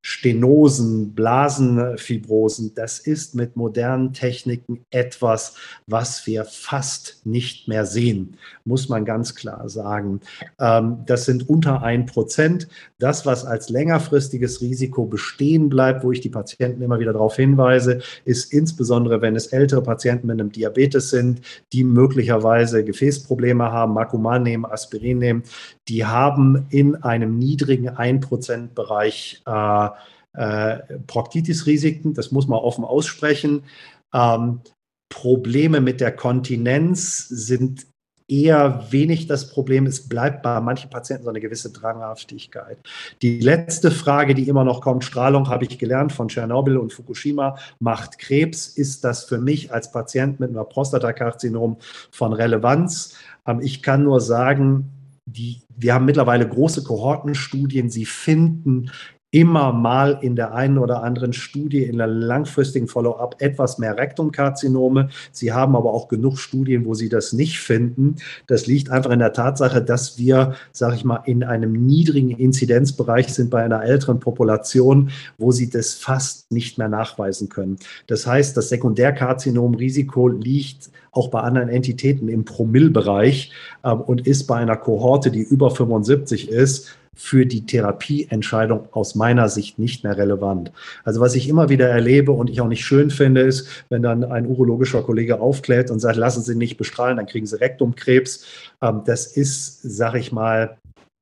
Stenosen, Blasenfibrosen, das ist mit modernen Techniken etwas, was wir fast nicht mehr sehen, muss man ganz klar sagen. Ähm, das sind unter ein Prozent. Das, was als längerfristiges Risiko bestehen bleibt, wo ich die Patienten immer wieder darauf hinweise, ist insbesondere, wenn es ältere Patienten mit einem Diabetes sind, die möglicherweise Gefäßprobleme haben, Makuman nehmen, Aspirin nehmen, die haben in einem niedrigen 1%-Bereich äh, äh, Proktitis-Risiken, das muss man offen aussprechen. Ähm, Probleme mit der Kontinenz sind eher wenig das Problem. Es bleibt bei manchen Patienten so eine gewisse Dranghaftigkeit. Die letzte Frage, die immer noch kommt, Strahlung habe ich gelernt von Tschernobyl und Fukushima, macht Krebs. Ist das für mich als Patient mit einem Prostatakarzinom von Relevanz? Ähm, ich kann nur sagen, die, wir haben mittlerweile große Kohortenstudien. Sie finden immer mal in der einen oder anderen Studie in der langfristigen Follow-up etwas mehr Rektumkarzinome. Sie haben aber auch genug Studien, wo Sie das nicht finden. Das liegt einfach in der Tatsache, dass wir, sage ich mal, in einem niedrigen Inzidenzbereich sind bei einer älteren Population, wo Sie das fast nicht mehr nachweisen können. Das heißt, das Sekundärkarzinomrisiko liegt auch bei anderen Entitäten im Promillbereich äh, und ist bei einer Kohorte, die über 75 ist, für die Therapieentscheidung aus meiner Sicht nicht mehr relevant. Also was ich immer wieder erlebe und ich auch nicht schön finde, ist, wenn dann ein urologischer Kollege aufklärt und sagt, lassen Sie nicht bestrahlen, dann kriegen Sie Rektumkrebs. Ähm, das ist, sag ich mal,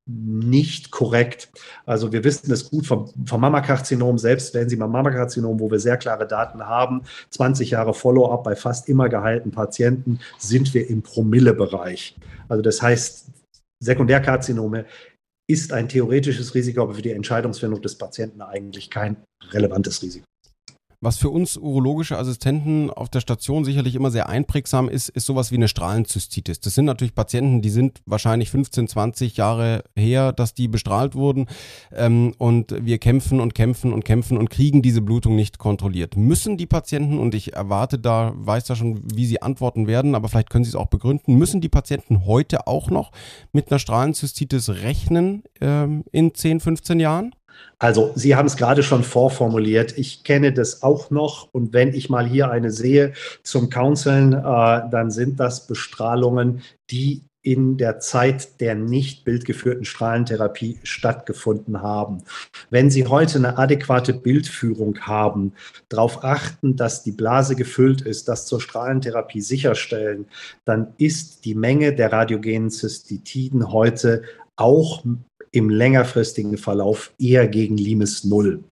nicht korrekt. Also wir wissen es gut vom, vom Mammakarzinom, selbst wenn Sie beim Mammakarzinom, wo wir sehr klare Daten haben, 20 Jahre Follow-up bei fast immer geheilten Patienten, sind wir im Promillebereich. Also das heißt, Sekundärkarzinome ist ein theoretisches Risiko, aber für die Entscheidungsfindung des Patienten eigentlich kein relevantes Risiko. Was für uns urologische Assistenten auf der Station sicherlich immer sehr einprägsam ist, ist sowas wie eine Strahlenzystitis. Das sind natürlich Patienten, die sind wahrscheinlich 15, 20 Jahre her, dass die bestrahlt wurden. Ähm, und wir kämpfen und kämpfen und kämpfen und kriegen diese Blutung nicht kontrolliert. Müssen die Patienten, und ich erwarte da, weiß da schon, wie sie antworten werden, aber vielleicht können sie es auch begründen, müssen die Patienten heute auch noch mit einer Strahlenzystitis rechnen ähm, in 10, 15 Jahren? Also, Sie haben es gerade schon vorformuliert. Ich kenne das auch noch. Und wenn ich mal hier eine sehe zum Counseln, äh, dann sind das Bestrahlungen, die in der Zeit der nicht bildgeführten Strahlentherapie stattgefunden haben. Wenn Sie heute eine adäquate Bildführung haben, darauf achten, dass die Blase gefüllt ist, das zur Strahlentherapie sicherstellen, dann ist die Menge der radiogenen Zystitiden heute auch im längerfristigen Verlauf eher gegen Limes Null.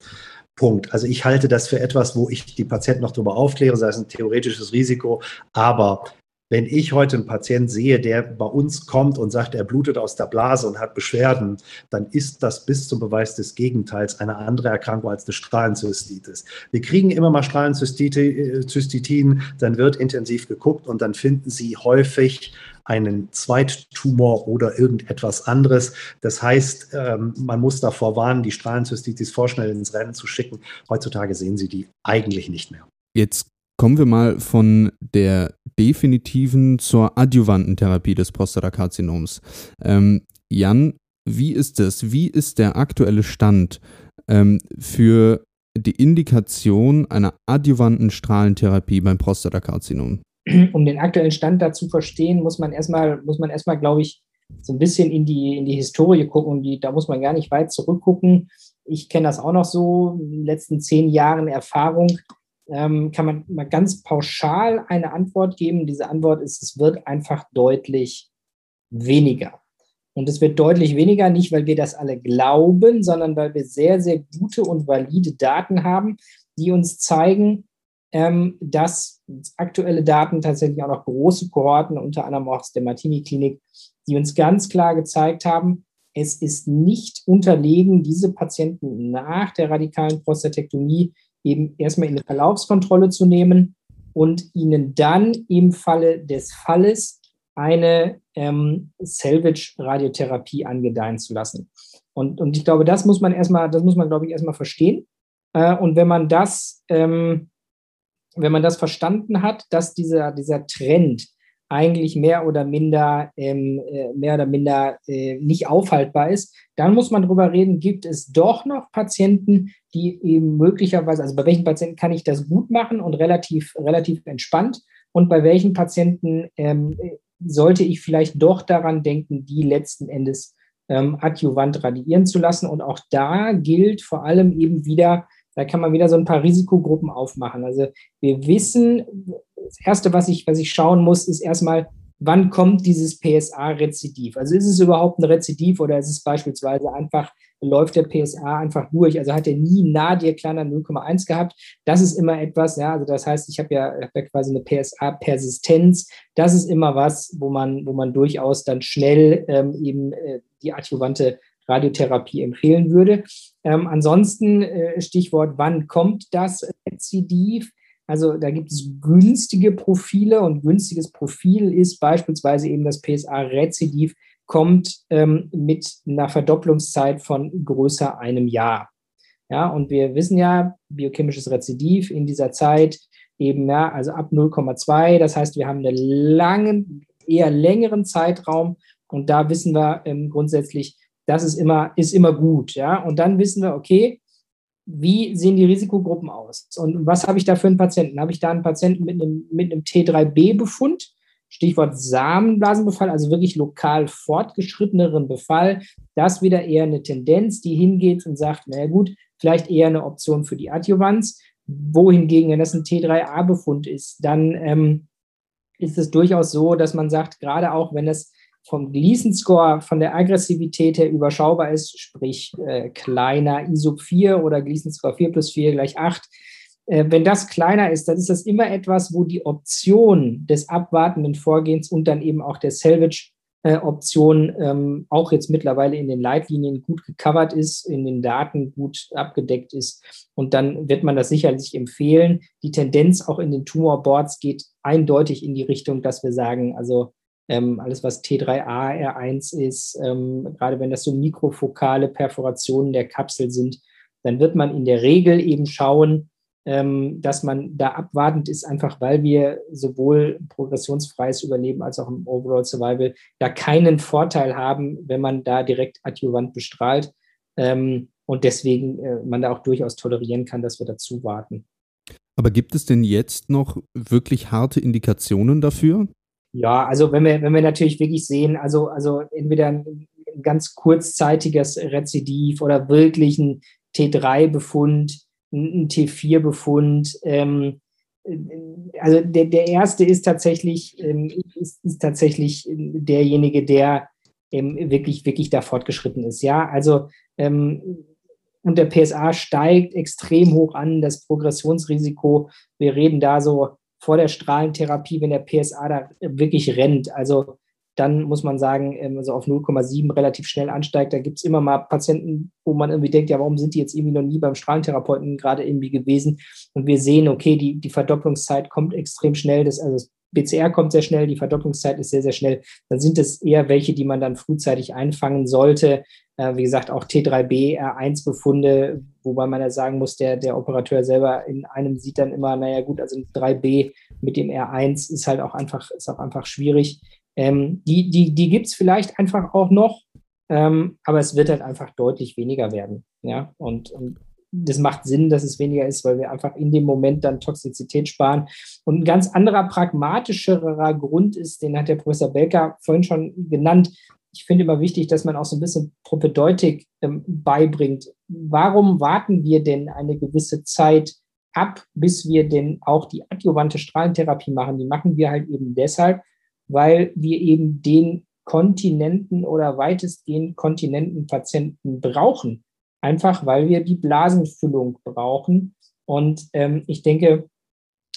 Punkt. Also ich halte das für etwas, wo ich die Patienten noch darüber aufkläre, sei es ein theoretisches Risiko, aber wenn ich heute einen Patienten sehe, der bei uns kommt und sagt, er blutet aus der Blase und hat Beschwerden, dann ist das bis zum Beweis des Gegenteils eine andere Erkrankung als eine Strahlenzystitis. Wir kriegen immer mal Strahlenzystitin, dann wird intensiv geguckt und dann finden Sie häufig einen Zweittumor oder irgendetwas anderes. Das heißt, ähm, man muss davor warnen, die Strahlenzystitis vorschnell ins Rennen zu schicken. Heutzutage sehen Sie die eigentlich nicht mehr. Jetzt kommen wir mal von der definitiven zur adjuvanten Therapie des Prostatakarzinoms. Ähm, Jan, wie ist es? Wie ist der aktuelle Stand ähm, für die Indikation einer adjuvanten Strahlentherapie beim Prostatakarzinom? [CLEARS THROAT] um den aktuellen Stand da zu verstehen, muss man erstmal, muss man erstmal, glaube ich, so ein bisschen in die, in die Historie gucken. Die, da muss man gar nicht weit zurückgucken. Ich kenne das auch noch so, in den letzten zehn Jahren Erfahrung. Ähm, kann man mal ganz pauschal eine Antwort geben. Diese Antwort ist, es wird einfach deutlich weniger. Und es wird deutlich weniger, nicht weil wir das alle glauben, sondern weil wir sehr, sehr gute und valide Daten haben, die uns zeigen, ähm, dass aktuelle Daten tatsächlich auch noch große Kohorten, unter anderem auch aus der Martini-Klinik, die uns ganz klar gezeigt haben, es ist nicht unterlegen, diese Patienten nach der radikalen Prostatektomie eben erstmal in eine Verlaufskontrolle zu nehmen und ihnen dann im Falle des Falles eine ähm, Salvage-Radiotherapie angedeihen zu lassen. Und, und ich glaube, das muss man erstmal, das muss man, glaube ich, erstmal verstehen. Äh, und wenn man das, ähm, wenn man das verstanden hat, dass dieser, dieser Trend eigentlich mehr oder minder, ähm, äh, mehr oder minder äh, nicht aufhaltbar ist, dann muss man darüber reden, gibt es doch noch Patienten, die eben möglicherweise, also bei welchen Patienten kann ich das gut machen und relativ, relativ entspannt und bei welchen Patienten ähm, sollte ich vielleicht doch daran denken, die letzten Endes ähm, adjuvant radiieren zu lassen. Und auch da gilt vor allem eben wieder, da kann man wieder so ein paar Risikogruppen aufmachen. Also wir wissen, das Erste, was ich, was ich schauen muss, ist erstmal, wann kommt dieses PSA-Rezidiv? Also ist es überhaupt ein Rezidiv oder ist es beispielsweise einfach, läuft der PSA einfach durch? Also hat er nie nadir kleiner 0,1 gehabt? Das ist immer etwas, ja, also das heißt, ich habe ja, hab ja quasi eine PSA-Persistenz. Das ist immer was, wo man, wo man durchaus dann schnell ähm, eben äh, die adjuvante Radiotherapie empfehlen würde. Ähm, ansonsten äh, Stichwort, wann kommt das Rezidiv? Also da gibt es günstige Profile und günstiges Profil ist beispielsweise eben das PSA-Rezidiv kommt ähm, mit einer Verdopplungszeit von größer einem Jahr. Ja, und wir wissen ja, biochemisches Rezidiv in dieser Zeit eben, ja, also ab 0,2. Das heißt, wir haben einen langen, eher längeren Zeitraum und da wissen wir ähm, grundsätzlich, das ist immer, ist immer gut. Ja, und dann wissen wir, okay, wie sehen die Risikogruppen aus? Und was habe ich da für einen Patienten? Habe ich da einen Patienten mit einem, mit einem T3B-Befund? Stichwort Samenblasenbefall, also wirklich lokal fortgeschritteneren Befall. Das wieder eher eine Tendenz, die hingeht und sagt, naja gut, vielleicht eher eine Option für die Adjuvanz. Wohingegen, wenn das ein T3A-Befund ist, dann ähm, ist es durchaus so, dass man sagt, gerade auch wenn das vom Gleason-Score von der Aggressivität her überschaubar ist, sprich äh, kleiner ISOP 4 oder Gleason-Score 4 plus 4 gleich 8, äh, wenn das kleiner ist, dann ist das immer etwas, wo die Option des abwartenden Vorgehens und dann eben auch der Salvage-Option äh, ähm, auch jetzt mittlerweile in den Leitlinien gut gecovert ist, in den Daten gut abgedeckt ist. Und dann wird man das sicherlich empfehlen. Die Tendenz auch in den Tumorboards geht eindeutig in die Richtung, dass wir sagen, also ähm, alles, was T3A, R1 ist, ähm, gerade wenn das so mikrofokale Perforationen der Kapsel sind, dann wird man in der Regel eben schauen, ähm, dass man da abwartend ist, einfach weil wir sowohl progressionsfreies Überleben als auch im Overall Survival da keinen Vorteil haben, wenn man da direkt adjuvant bestrahlt. Ähm, und deswegen äh, man da auch durchaus tolerieren kann, dass wir dazu warten. Aber gibt es denn jetzt noch wirklich harte Indikationen dafür? Ja, also wenn wir, wenn wir natürlich wirklich sehen, also, also entweder ein, ganz kurzzeitiges Rezidiv oder wirklich ein T3-Befund, ein, ein T4-Befund, ähm, also der, der erste ist tatsächlich, ähm, ist, ist, tatsächlich derjenige, der ähm, wirklich, wirklich da fortgeschritten ist. Ja, also ähm, und der PSA steigt extrem hoch an, das Progressionsrisiko. Wir reden da so vor der Strahlentherapie, wenn der PSA da wirklich rennt. Also dann muss man sagen, ähm, also auf 0,7 relativ schnell ansteigt. Da gibt es immer mal Patienten, wo man irgendwie denkt, ja, warum sind die jetzt irgendwie noch nie beim Strahlentherapeuten gerade irgendwie gewesen? Und wir sehen, okay, die, die Verdopplungszeit kommt extrem schnell. Das, also das BCR kommt sehr schnell, die Verdopplungszeit ist sehr, sehr schnell. Dann sind es eher welche, die man dann frühzeitig einfangen sollte. Äh, wie gesagt, auch T3B, R1-Befunde, wobei man ja sagen muss, der, der Operateur selber in einem sieht dann immer, naja gut, also ein 3B mit dem R1 ist halt auch einfach, ist auch einfach schwierig. Ähm, die die, die gibt es vielleicht einfach auch noch, ähm, aber es wird halt einfach deutlich weniger werden. Ja, und, und das macht Sinn, dass es weniger ist, weil wir einfach in dem Moment dann Toxizität sparen. Und ein ganz anderer pragmatischerer Grund ist, den hat der Professor Belker vorhin schon genannt, ich finde immer wichtig, dass man auch so ein bisschen Propedeutik ähm, beibringt. Warum warten wir denn eine gewisse Zeit ab, bis wir denn auch die adjuvante Strahlentherapie machen? Die machen wir halt eben deshalb, weil wir eben den kontinenten oder weitestgehend kontinenten Patienten brauchen. Einfach weil wir die Blasenfüllung brauchen. Und ähm, ich denke,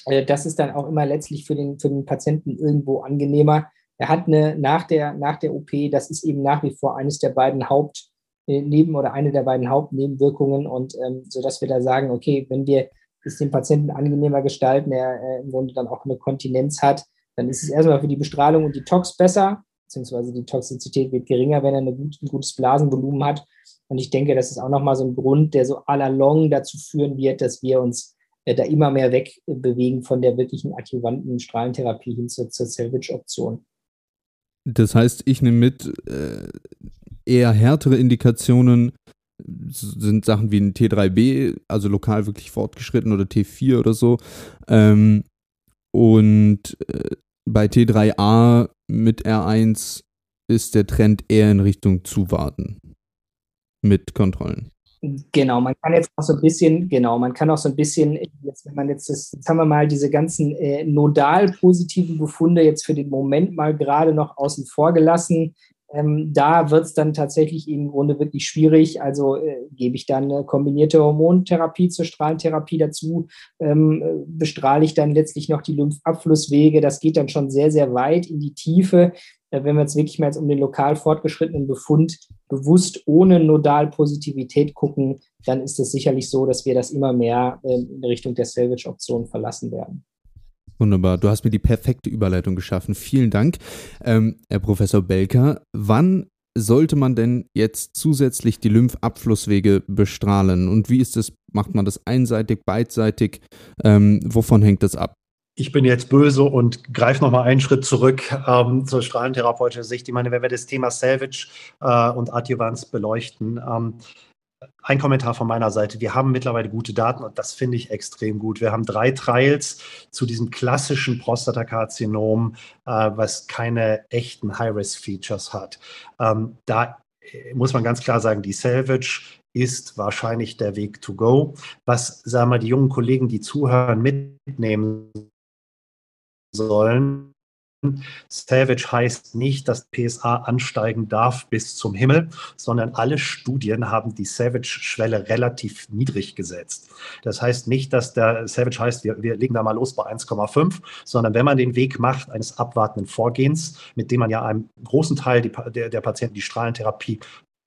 äh, das ist dann auch immer letztlich für den, für den Patienten irgendwo angenehmer. Er hat eine nach der, nach der OP, das ist eben nach wie vor eines der beiden Hauptneben äh, oder eine der beiden Hauptnebenwirkungen und ähm, so dass wir da sagen, okay, wenn wir es dem Patienten angenehmer gestalten, er äh, im Grunde dann auch eine Kontinenz hat, dann ist es erstmal für die Bestrahlung und die Tox besser, beziehungsweise die Toxizität wird geringer, wenn er gut, ein gutes Blasenvolumen hat. Und ich denke, das ist auch nochmal so ein Grund, der so à la long dazu führen wird, dass wir uns äh, da immer mehr wegbewegen von der wirklichen adjuvanten Strahlentherapie hin zur, zur Salvage-Option. Das heißt, ich nehme mit, äh, eher härtere Indikationen sind Sachen wie ein T3b, also lokal wirklich fortgeschritten oder T4 oder so. Ähm, und äh, bei T3a mit R1 ist der Trend eher in Richtung Zuwarten mit Kontrollen. Genau, man kann jetzt auch so ein bisschen, genau, man kann auch so ein bisschen, jetzt, wenn man jetzt, das, jetzt haben wir mal diese ganzen äh, nodal positiven Befunde jetzt für den Moment mal gerade noch außen vor gelassen. Ähm, da wird es dann tatsächlich im Grunde wirklich schwierig. Also äh, gebe ich dann eine kombinierte Hormontherapie zur Strahlentherapie dazu, ähm, äh, bestrahle ich dann letztlich noch die Lymphabflusswege. Das geht dann schon sehr, sehr weit in die Tiefe. Äh, wenn wir jetzt wirklich mal jetzt um den lokal fortgeschrittenen Befund bewusst ohne Nodalpositivität gucken, dann ist es sicherlich so, dass wir das immer mehr äh, in Richtung der Salvage-Option verlassen werden. Wunderbar, du hast mir die perfekte Überleitung geschaffen. Vielen Dank, ähm, Herr Professor Belker. Wann sollte man denn jetzt zusätzlich die Lymphabflusswege bestrahlen? Und wie ist das? Macht man das einseitig, beidseitig? Ähm, wovon hängt das ab? Ich bin jetzt böse und greife nochmal einen Schritt zurück ähm, zur strahlentherapeutischen Sicht. Ich meine, wenn wir das Thema Salvage äh, und Adjuvans beleuchten, ähm, ein Kommentar von meiner Seite. Wir haben mittlerweile gute Daten und das finde ich extrem gut. Wir haben drei Trials zu diesem klassischen Prostatakarzinom, äh, was keine echten High-Risk-Features hat. Ähm, da äh, muss man ganz klar sagen, die Salvage ist wahrscheinlich der Weg to go. Was, sagen wir, die jungen Kollegen, die zuhören, mitnehmen sollen, Savage heißt nicht, dass PSA ansteigen darf bis zum Himmel, sondern alle Studien haben die Savage-Schwelle relativ niedrig gesetzt. Das heißt nicht, dass der Savage heißt, wir, wir legen da mal los bei 1,5, sondern wenn man den Weg macht eines abwartenden Vorgehens, mit dem man ja einem großen Teil der, der Patienten die Strahlentherapie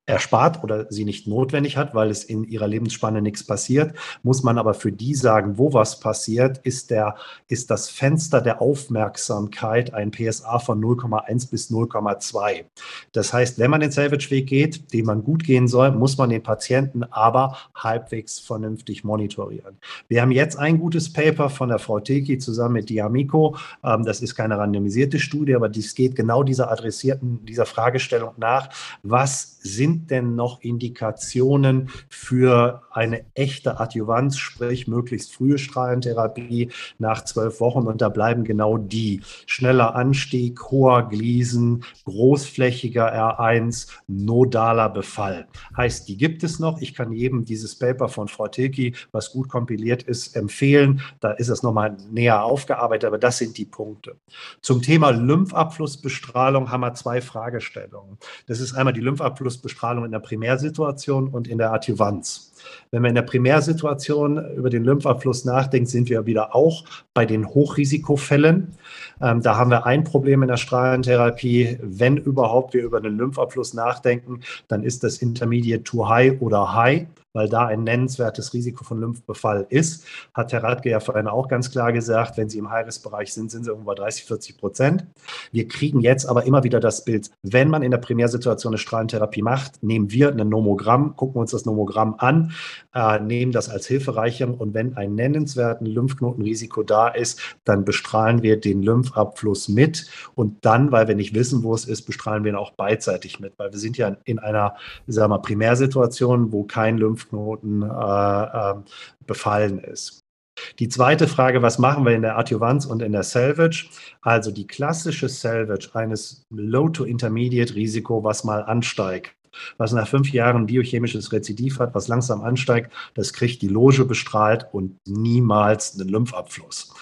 erspart oder sie nicht notwendig hat, weil es in ihrer Lebensspanne nichts passiert, muss man aber für die sagen, wo was passiert, ist, der, ist das Fenster der Aufmerksamkeit ein PSA von 0,1 bis 0,2. Das heißt, wenn man den Salvage-Weg geht, den man gut gehen soll, muss man den Patienten aber halbwegs vernünftig monitorieren. Wir haben jetzt ein gutes Paper von der Frau Teki zusammen mit Diamico. Ähm, das ist keine randomisierte Studie, aber dies geht genau dieser adressierten, dieser Fragestellung nach. Was sind denn noch Indikationen für eine echte Adjuvanz, sprich möglichst frühe Strahlentherapie nach zwölf Wochen? Und da bleiben genau die. Schneller Anstieg, hoher Gliesen, großflächiger R1, nodaler Befall. Heißt, die gibt es noch. Ich kann jedem dieses Paper von Frau Tilki, was gut kompiliert ist, empfehlen. Da ist es nochmal näher aufgearbeitet, aber das sind die Punkte. Zum Thema Lymphabflussbestrahlung haben wir zwei Fragestellungen. Das ist einmal die Lymphabflussbestrahlung Strahlung in der Primärsituation und in der Adjuvanz. Wenn wir in der Primärsituation über den Lymphabfluss nachdenken, sind wir wieder auch bei den Hochrisikofällen. Ähm, da haben wir ein Problem in der Strahlentherapie. Wenn überhaupt wir über den Lymphabfluss nachdenken, dann ist das Intermediate to High oder High weil da ein nennenswertes Risiko von Lymphbefall ist. Hat Herr Radke ja vorhin auch ganz klar gesagt, wenn Sie im High-Risk-Bereich sind, sind Sie irgendwo bei 30, 40 Prozent. Wir kriegen jetzt aber immer wieder das Bild, wenn man in der Primärsituation eine Strahlentherapie macht, nehmen wir ein Nomogramm, gucken uns das Nomogramm an, äh, nehmen das als Hilfereichung und wenn ein nennenswerten Lymphknotenrisiko da ist, dann bestrahlen wir den Lymphabfluss mit und dann, weil wir nicht wissen, wo es ist, bestrahlen wir ihn auch beidseitig mit, weil wir sind ja in einer, sagen wir mal, Primärsituation, wo kein Lymph Lymphknoten äh, ähm, befallen ist. Die zweite Frage, was machen wir in der Adjuvanz und in der Salvage? Also die klassische Salvage eines Low to Intermediate Risiko, was mal ansteigt, was nach fünf Jahren biochemisches Rezidiv hat, was langsam ansteigt, das kriegt die Loge bestrahlt und niemals einen Lymphabfluss.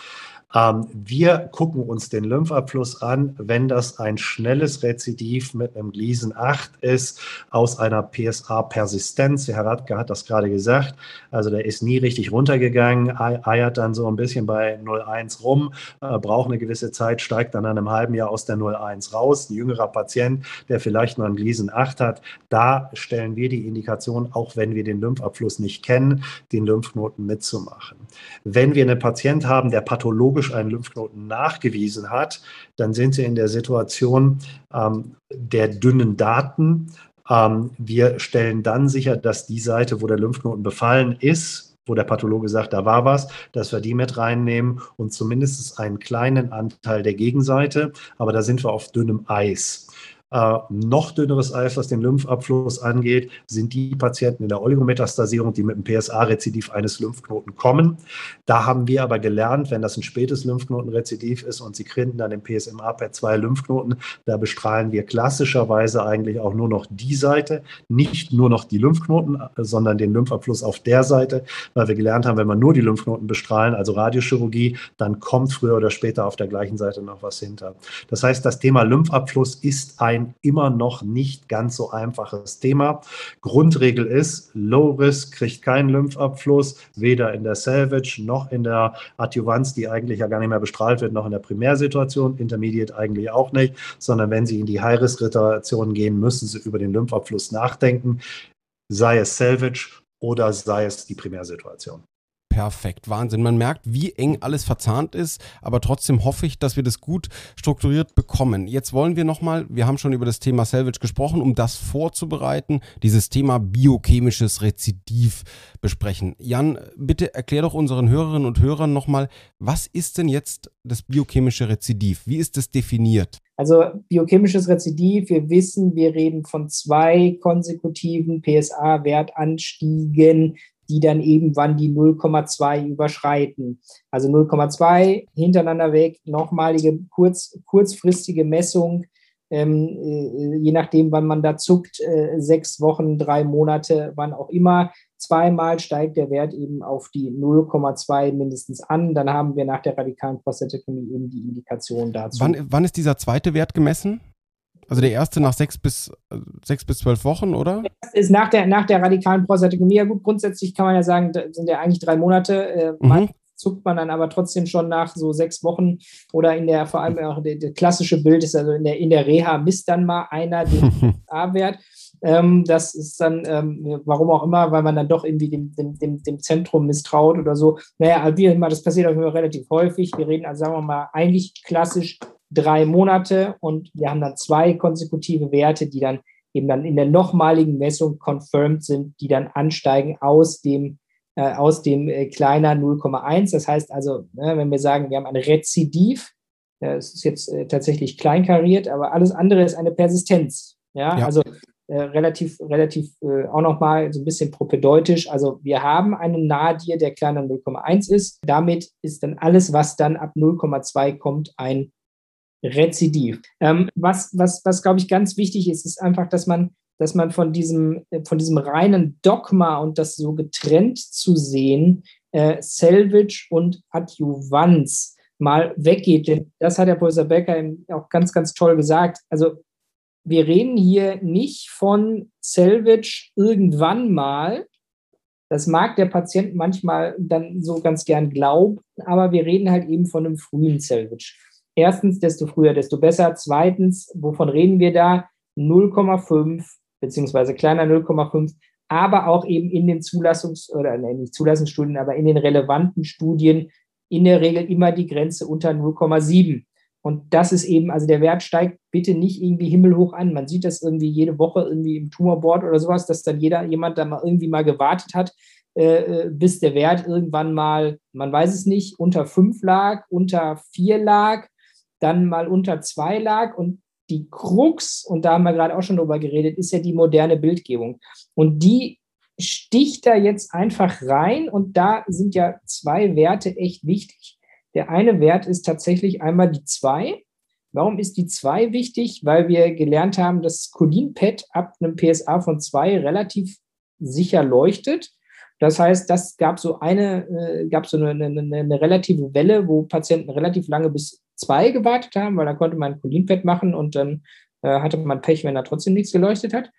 Ähm, wir gucken uns den Lymphabfluss an, wenn das ein schnelles Rezidiv mit einem Gleason 8 ist, aus einer PSA-Persistenz. Herr Radke hat das gerade gesagt. Also der ist nie richtig runtergegangen, eiert dann so ein bisschen bei 0,1 rum, äh, braucht eine gewisse Zeit, steigt dann nach einem halben Jahr aus der 0,1 raus. Ein jüngerer Patient, der vielleicht nur ein Gleason 8 hat, da stellen wir die Indikation, auch wenn wir den Lymphabfluss nicht kennen, den Lymphknoten mitzumachen. Wenn wir einen Patient haben, der pathologisch einen Lymphknoten nachgewiesen hat, dann sind Sie in der Situation ähm, der dünnen Daten. Ähm, wir stellen dann sicher, dass die Seite, wo der Lymphknoten befallen ist, wo der Pathologe sagt, da war was, dass wir die mit reinnehmen und zumindest einen kleinen Anteil der Gegenseite, aber da sind wir auf dünnem Eis. Äh, noch dünneres Eis, was den Lymphabfluss angeht, sind die Patienten in der Oligometastasierung, die mit dem PSA-Rezidiv eines Lymphknoten kommen. Da haben wir aber gelernt, wenn das ein spätes Lymphknotenrezidiv ist und sie kriegen dann den PSMA per 2 Lymphknoten, da bestrahlen wir klassischerweise eigentlich auch nur noch die Seite, nicht nur noch die Lymphknoten, sondern den Lymphabfluss auf der Seite, weil wir gelernt haben, wenn wir nur die Lymphknoten bestrahlen, also Radiochirurgie, dann kommt früher oder später auf der gleichen Seite noch was hinter. Das heißt, das Thema Lymphabfluss ist ein ein immer noch nicht ganz so einfaches Thema. Grundregel ist, Low Risk kriegt keinen Lymphabfluss, weder in der Salvage noch in der Adjuvanz, die eigentlich ja gar nicht mehr bestrahlt wird, noch in der Primärsituation, Intermediate eigentlich auch nicht, sondern wenn Sie in die High-Risk-Situation gehen, müssen Sie über den Lymphabfluss nachdenken, sei es Salvage oder sei es die Primärsituation perfekt. Wahnsinn. Man merkt, wie eng alles verzahnt ist, aber trotzdem hoffe ich, dass wir das gut strukturiert bekommen. Jetzt wollen wir nochmal, wir haben schon über das Thema Salvage gesprochen, um das vorzubereiten, dieses Thema biochemisches Rezidiv besprechen. Jan, bitte erklär doch unseren Hörerinnen und Hörern nochmal, was ist denn jetzt das biochemische Rezidiv? Wie ist es definiert? Also biochemisches Rezidiv, wir wissen, wir reden von zwei konsekutiven PSA-Wertanstiegen, die dann irgendwann die 0,2 überschreiten. Also 0,2 hintereinander weg, nochmalige kurz, kurzfristige Messung, ähm, äh, je nachdem, wann man da zuckt, äh, sechs Wochen, drei Monate, wann auch immer. Zweimal steigt der Wert eben auf die 0,2 mindestens an. Dann haben wir nach der radikalen Prostatektomie eben die Indikation dazu. Wann, wann ist dieser zweite Wert gemessen? Also der erste nach sechs bis, sechs bis zwölf Wochen, oder? Das ist nach der, nach der radikalen Prostatektomie. Ja gut, grundsätzlich kann man ja sagen, sind ja eigentlich drei Monate. Äh, mhm. zuckt man dann aber trotzdem schon nach so sechs Wochen oder in der, vor allem auch der klassische Bild ist also in der, in der Reha misst dann mal einer den [LAUGHS] A-Wert. Ähm, das ist dann, ähm, warum auch immer, weil man dann doch irgendwie dem, dem, dem, dem Zentrum misstraut oder so. Naja, wie immer, das passiert auch immer relativ häufig. Wir reden also, sagen wir mal, eigentlich klassisch drei Monate und wir haben dann zwei konsekutive Werte, die dann eben dann in der nochmaligen Messung confirmed sind, die dann ansteigen aus dem, äh, aus dem äh, kleiner 0,1. Das heißt also, ne, wenn wir sagen, wir haben ein Rezidiv, äh, es ist jetzt äh, tatsächlich kleinkariert, aber alles andere ist eine Persistenz. Ja, ja. also äh, relativ, relativ äh, auch nochmal so ein bisschen propedeutisch. Also wir haben einen Nadir, der kleiner 0,1 ist. Damit ist dann alles, was dann ab 0,2 kommt, ein Rezidiv. Ähm, was, was, was glaube ich, ganz wichtig ist, ist einfach, dass man, dass man von diesem, äh, von diesem reinen Dogma und das so getrennt zu sehen, äh, Salvage und Adjuvanz mal weggeht. Denn das hat der Professor Becker auch ganz, ganz toll gesagt. Also wir reden hier nicht von Salvage irgendwann mal. Das mag der Patient manchmal dann so ganz gern glauben, aber wir reden halt eben von einem frühen Salvage. Erstens, desto früher, desto besser. Zweitens, wovon reden wir da? 0,5 beziehungsweise kleiner 0,5, aber auch eben in den Zulassungs- oder nicht Zulassungsstudien, aber in den relevanten Studien in der Regel immer die Grenze unter 0,7. Und das ist eben, also der Wert steigt bitte nicht irgendwie himmelhoch an. Man sieht das irgendwie jede Woche irgendwie im Tumorboard oder sowas, dass dann jeder, jemand da mal irgendwie mal gewartet hat, äh, äh bis der Wert irgendwann mal, man weiß es nicht, unter 5 lag, unter 4 lag dann mal unter zwei lag und die Krux, und da haben wir gerade auch schon drüber geredet, ist ja die moderne Bildgebung. Und die sticht da jetzt einfach rein und da sind ja zwei Werte echt wichtig. Der eine Wert ist tatsächlich einmal die 2. Warum ist die 2 wichtig? Weil wir gelernt haben, dass Codin-PET ab einem PSA von 2 relativ sicher leuchtet. Das heißt, das gab so eine, äh, gab so eine, eine, eine, relative Welle, wo Patienten relativ lange bis zwei gewartet haben, weil da konnte man Cholinfett machen und dann äh, hatte man Pech, wenn da trotzdem nichts geleuchtet hat.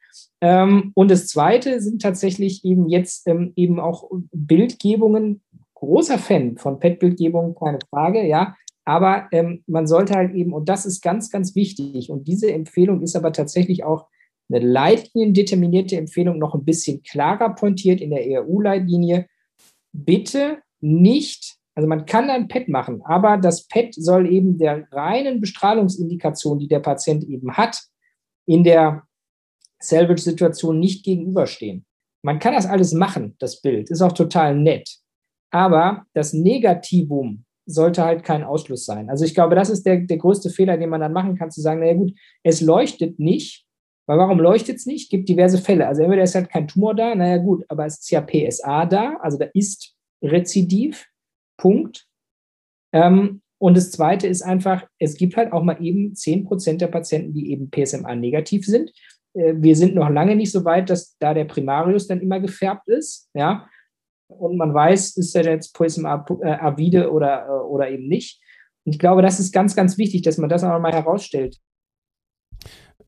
Ähm, und das zweite sind tatsächlich eben jetzt ähm, eben auch Bildgebungen. Großer Fan von PET-Bildgebungen, keine Frage, ja. Aber ähm, man sollte halt eben, und das ist ganz, ganz wichtig, und diese Empfehlung ist aber tatsächlich auch eine leitliniendeterminierte Empfehlung noch ein bisschen klarer pointiert in der EU-Leitlinie. Bitte nicht, also man kann ein PET machen, aber das PET soll eben der reinen Bestrahlungsindikation, die der Patient eben hat, in der Salvage-Situation nicht gegenüberstehen. Man kann das alles machen, das Bild, ist auch total nett. Aber das Negativum sollte halt kein Ausschluss sein. Also ich glaube, das ist der, der größte Fehler, den man dann machen kann, zu sagen, naja gut, es leuchtet nicht, weil warum leuchtet es nicht? Es gibt diverse Fälle. Also entweder ist halt kein Tumor da, naja gut, aber es ist ja PSA da, also da ist Rezidiv, Punkt. Ähm, und das Zweite ist einfach, es gibt halt auch mal eben 10% der Patienten, die eben PSMA negativ sind. Äh, wir sind noch lange nicht so weit, dass da der Primarius dann immer gefärbt ist, ja. Und man weiß, ist er jetzt PSMA äh, avide oder, äh, oder eben nicht. Und ich glaube, das ist ganz, ganz wichtig, dass man das auch mal herausstellt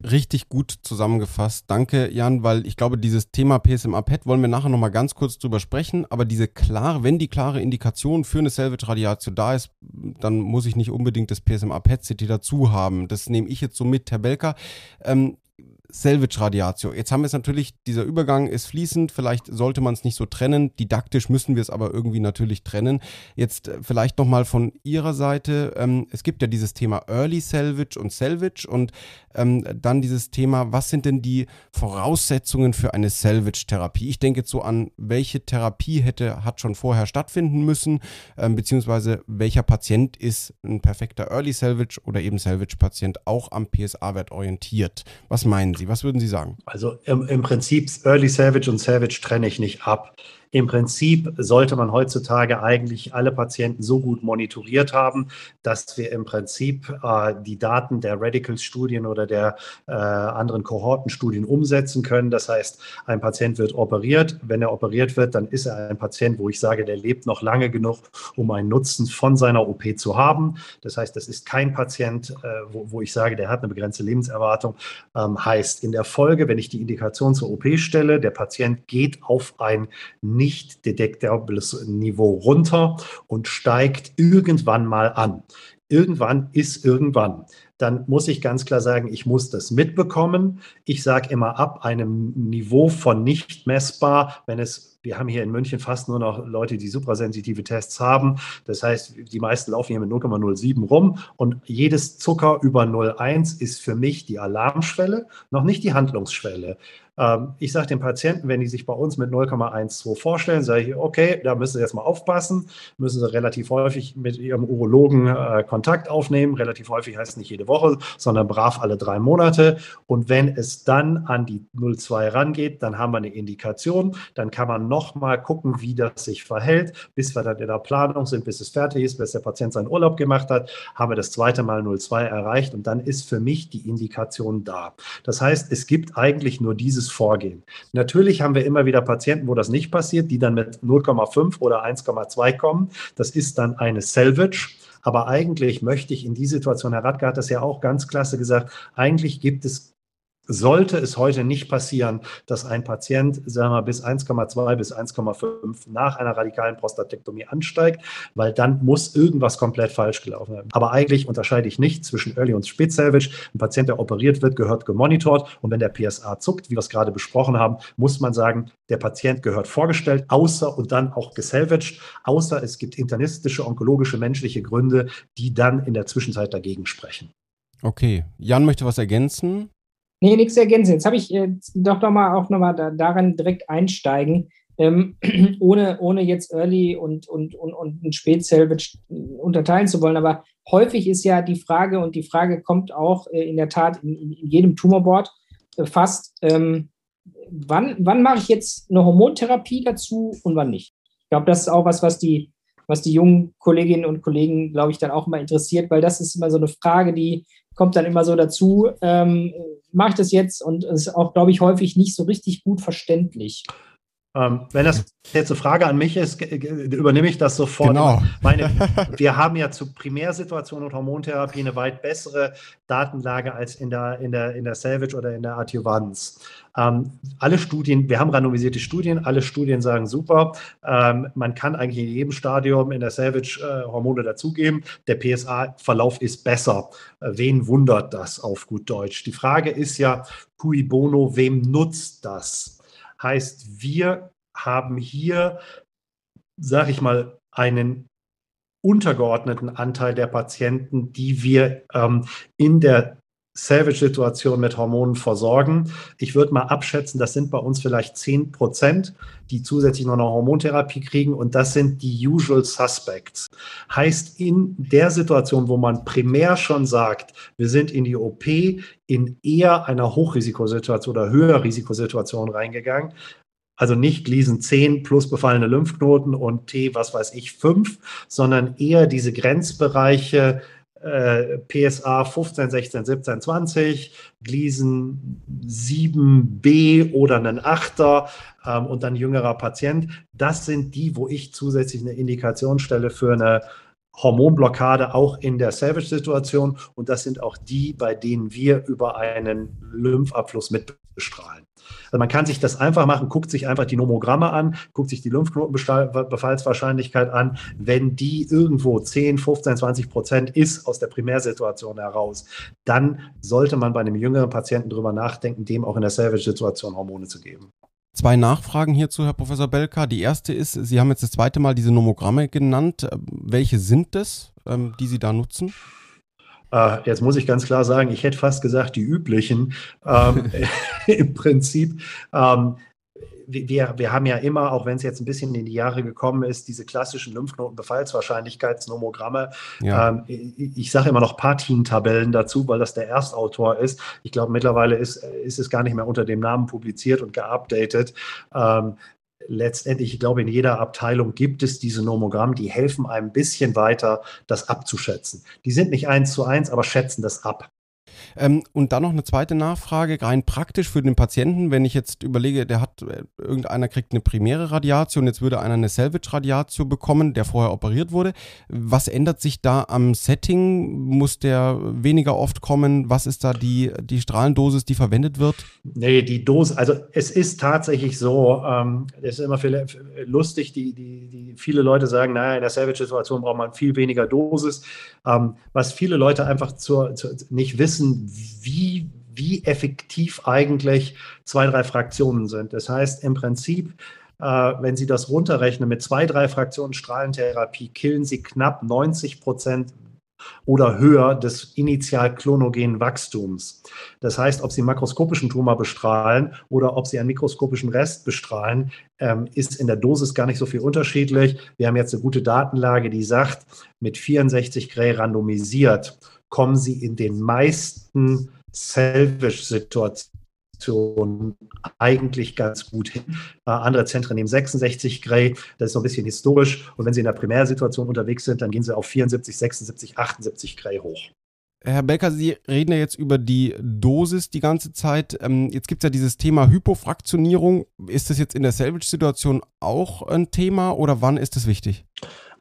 richtig gut zusammengefasst. Danke, Jan, weil ich glaube, dieses Thema PSMA-PET wollen wir nachher nochmal ganz kurz drüber sprechen. Aber diese klare, wenn die klare Indikation für eine Salvage-Radiation da ist, dann muss ich nicht unbedingt das PSMA-PET-CT dazu haben. Das nehme ich jetzt so mit, Herr Belker. Ähm, Salvage-Radiatio. Jetzt haben wir es natürlich, dieser Übergang ist fließend, vielleicht sollte man es nicht so trennen, didaktisch müssen wir es aber irgendwie natürlich trennen. Jetzt äh, vielleicht nochmal von Ihrer Seite, ähm, es gibt ja dieses Thema Early Salvage und Salvage und ähm, dann dieses Thema, was sind denn die Voraussetzungen für eine Salvage-Therapie? Ich denke jetzt so an, welche Therapie hätte, hat schon vorher stattfinden müssen, ähm, beziehungsweise welcher Patient ist ein perfekter Early Salvage oder eben Salvage-Patient auch am PSA-Wert orientiert. Was meinen Sie? Was würden Sie sagen? Also im, im Prinzip Early Salvage und Salvage trenne ich nicht ab. Im Prinzip sollte man heutzutage eigentlich alle Patienten so gut monitoriert haben, dass wir im Prinzip äh, die Daten der Radicals-Studien oder der äh, anderen Kohortenstudien umsetzen können. Das heißt, ein Patient wird operiert. Wenn er operiert wird, dann ist er ein Patient, wo ich sage, der lebt noch lange genug, um einen Nutzen von seiner OP zu haben. Das heißt, das ist kein Patient, äh, wo, wo, ich sage, der hat eine begrenzte Lebenserwartung. Ähm, heißt in der Folge, wenn ich die Indikation zur OP stelle, der Patient geht auf ein nicht detektables Niveau runter und steigt irgendwann mal an. Irgendwann ist irgendwann dann muss ich ganz klar sagen, ich muss das mitbekommen. Ich sage immer ab einem Niveau von nicht messbar, wenn es, wir haben hier in München fast nur noch Leute, die suprasensitive Tests haben. Das heißt, die meisten laufen hier mit 0,07 rum und jedes Zucker über 0,1 ist für mich die Alarmschwelle, noch nicht die Handlungsschwelle. Ähm, ich sage den Patienten, wenn die sich bei uns mit 0,12 vorstellen, sage ich, okay, da müssen Sie jetzt mal aufpassen, müssen Sie relativ häufig mit Ihrem Urologen äh, Kontakt aufnehmen. Relativ häufig heißt nicht jede Woche, sondern brav alle drei Monate. Und wenn es dann an die 0,2 rangeht, dann haben wir eine Indikation. Dann kann man nochmal gucken, wie das sich verhält, bis wir dann in der Planung sind, bis es fertig ist, bis der Patient seinen Urlaub gemacht hat, haben wir das zweite Mal 0,2 erreicht und dann ist für mich die Indikation da. Das heißt, es gibt eigentlich nur dieses Vorgehen. Natürlich haben wir immer wieder Patienten, wo das nicht passiert, die dann mit 0,5 oder 1,2 kommen. Das ist dann eine Salvage. Aber eigentlich möchte ich in die Situation, Herr Radke hat das ja auch ganz klasse gesagt, eigentlich gibt es sollte es heute nicht passieren, dass ein Patient, sagen wir, bis 1,2 bis 1,5 nach einer radikalen Prostatektomie ansteigt, weil dann muss irgendwas komplett falsch gelaufen werden. Aber eigentlich unterscheide ich nicht zwischen Early und Spät Salvage. Ein Patient, der operiert wird, gehört gemonitort und wenn der PSA zuckt, wie wir es gerade besprochen haben, muss man sagen, der Patient gehört vorgestellt, außer und dann auch gesalvaged, außer es gibt internistische, onkologische, menschliche Gründe, die dann in der Zwischenzeit dagegen sprechen. Okay, Jan möchte was ergänzen. Nee, nichts ergänzen. Jetzt habe ich äh, doch noch mal auch nochmal da, daran direkt einsteigen, ähm, [CLEARS THROAT] ohne, ohne jetzt Early und, und, und, und ein Spätsalvage unterteilen zu wollen. Aber häufig ist ja die Frage, und die Frage kommt auch äh, in der Tat in, in, in jedem Tumorboard äh, fast, ähm, wann, wann mache ich jetzt eine Hormontherapie dazu und wann nicht? Ich glaube, das ist auch was, was die, was die jungen Kolleginnen und Kollegen, glaube ich, dann auch mal interessiert, weil das ist immer so eine Frage, die kommt dann immer so dazu, ähm, mache ich das jetzt und ist auch, glaube ich, häufig nicht so richtig gut verständlich. Ähm, wenn das jetzt eine Frage an mich ist, übernehme ich das sofort. Genau. Meine, [LAUGHS] wir haben ja zu Primärsituationen und Hormontherapie eine weit bessere Datenlage als in der, in der, in der Salvage oder in der Adjuvanz. Ähm, alle Studien, wir haben randomisierte Studien, alle Studien sagen super. Ähm, man kann eigentlich in jedem Stadium in der Salvage äh, Hormone dazugeben. Der PSA-Verlauf ist besser. Äh, wen wundert das auf gut Deutsch? Die Frage ist ja, cui bono, wem nutzt das? Heißt, wir haben hier, sage ich mal, einen untergeordneten Anteil der Patienten, die wir ähm, in der Salvage-Situation mit Hormonen versorgen. Ich würde mal abschätzen, das sind bei uns vielleicht 10 Prozent, die zusätzlich noch eine Hormontherapie kriegen und das sind die Usual Suspects. Heißt, in der Situation, wo man primär schon sagt, wir sind in die OP in eher einer Hochrisikosituation oder höher Risikosituation reingegangen, also nicht Gleason 10 plus befallene Lymphknoten und T, was weiß ich, 5, sondern eher diese Grenzbereiche PSA 15, 16, 17, 20, Gleason 7b oder einen 8er ähm, und dann jüngerer Patient. Das sind die, wo ich zusätzlich eine Indikation stelle für eine Hormonblockade auch in der Savage-Situation. Und das sind auch die, bei denen wir über einen Lymphabfluss mitbestrahlen. Also man kann sich das einfach machen, guckt sich einfach die Nomogramme an, guckt sich die Lymphknotenbefallswahrscheinlichkeit an. Wenn die irgendwo 10, 15, 20 Prozent ist aus der Primärsituation heraus, dann sollte man bei einem jüngeren Patienten darüber nachdenken, dem auch in der Salvage-Situation Hormone zu geben. Zwei Nachfragen hierzu, Herr Professor Belka. Die erste ist, Sie haben jetzt das zweite Mal diese Nomogramme genannt. Welche sind das, ähm, die Sie da nutzen? Uh, jetzt muss ich ganz klar sagen, ich hätte fast gesagt, die üblichen. Ähm, [LAUGHS] Im Prinzip, ähm, wir, wir haben ja immer, auch wenn es jetzt ein bisschen in die Jahre gekommen ist, diese klassischen Lymphknotenbefallswahrscheinlichkeitsnomogramme. Ja. Ähm, ich, ich sage immer noch Partin-Tabellen dazu, weil das der Erstautor ist. Ich glaube, mittlerweile ist, ist es gar nicht mehr unter dem Namen publiziert und geupdatet. Ähm, letztendlich, ich glaube, in jeder Abteilung gibt es diese Nomogramme, die helfen einem ein bisschen weiter, das abzuschätzen. Die sind nicht eins zu eins, aber schätzen das ab. Ähm, und dann noch eine zweite Nachfrage, rein praktisch für den Patienten, wenn ich jetzt überlege, der hat, äh, irgendeiner kriegt eine primäre Radiation, jetzt würde einer eine Salvage-Radiatio bekommen, der vorher operiert wurde. Was ändert sich da am Setting? Muss der weniger oft kommen? Was ist da die, die Strahlendosis, die verwendet wird? Nee, die Dosis, also es ist tatsächlich so, ähm, es ist immer viel, lustig, die, die, die viele Leute sagen, naja, in der Salvage-Situation braucht man viel weniger Dosis. Ähm, was viele Leute einfach zur, zur, nicht wissen, wie, wie effektiv eigentlich zwei, drei Fraktionen sind. Das heißt, im Prinzip, äh, wenn Sie das runterrechnen, mit zwei, drei Fraktionen Strahlentherapie killen Sie knapp 90 Prozent oder höher des initial klonogenen Wachstums. Das heißt, ob Sie makroskopischen Tumor bestrahlen oder ob Sie einen mikroskopischen Rest bestrahlen, ähm, ist in der Dosis gar nicht so viel unterschiedlich. Wir haben jetzt eine gute Datenlage, die sagt, mit 64 Gray randomisiert kommen sie in den meisten Salvage-Situationen eigentlich ganz gut hin. Äh, andere Zentren nehmen 66 Gray, das ist so ein bisschen historisch. Und wenn sie in der Primärsituation unterwegs sind, dann gehen sie auf 74, 76, 78 Gray hoch. Herr Becker, Sie reden ja jetzt über die Dosis die ganze Zeit. Ähm, jetzt gibt es ja dieses Thema Hypofraktionierung. Ist das jetzt in der Salvage-Situation auch ein Thema oder wann ist das wichtig?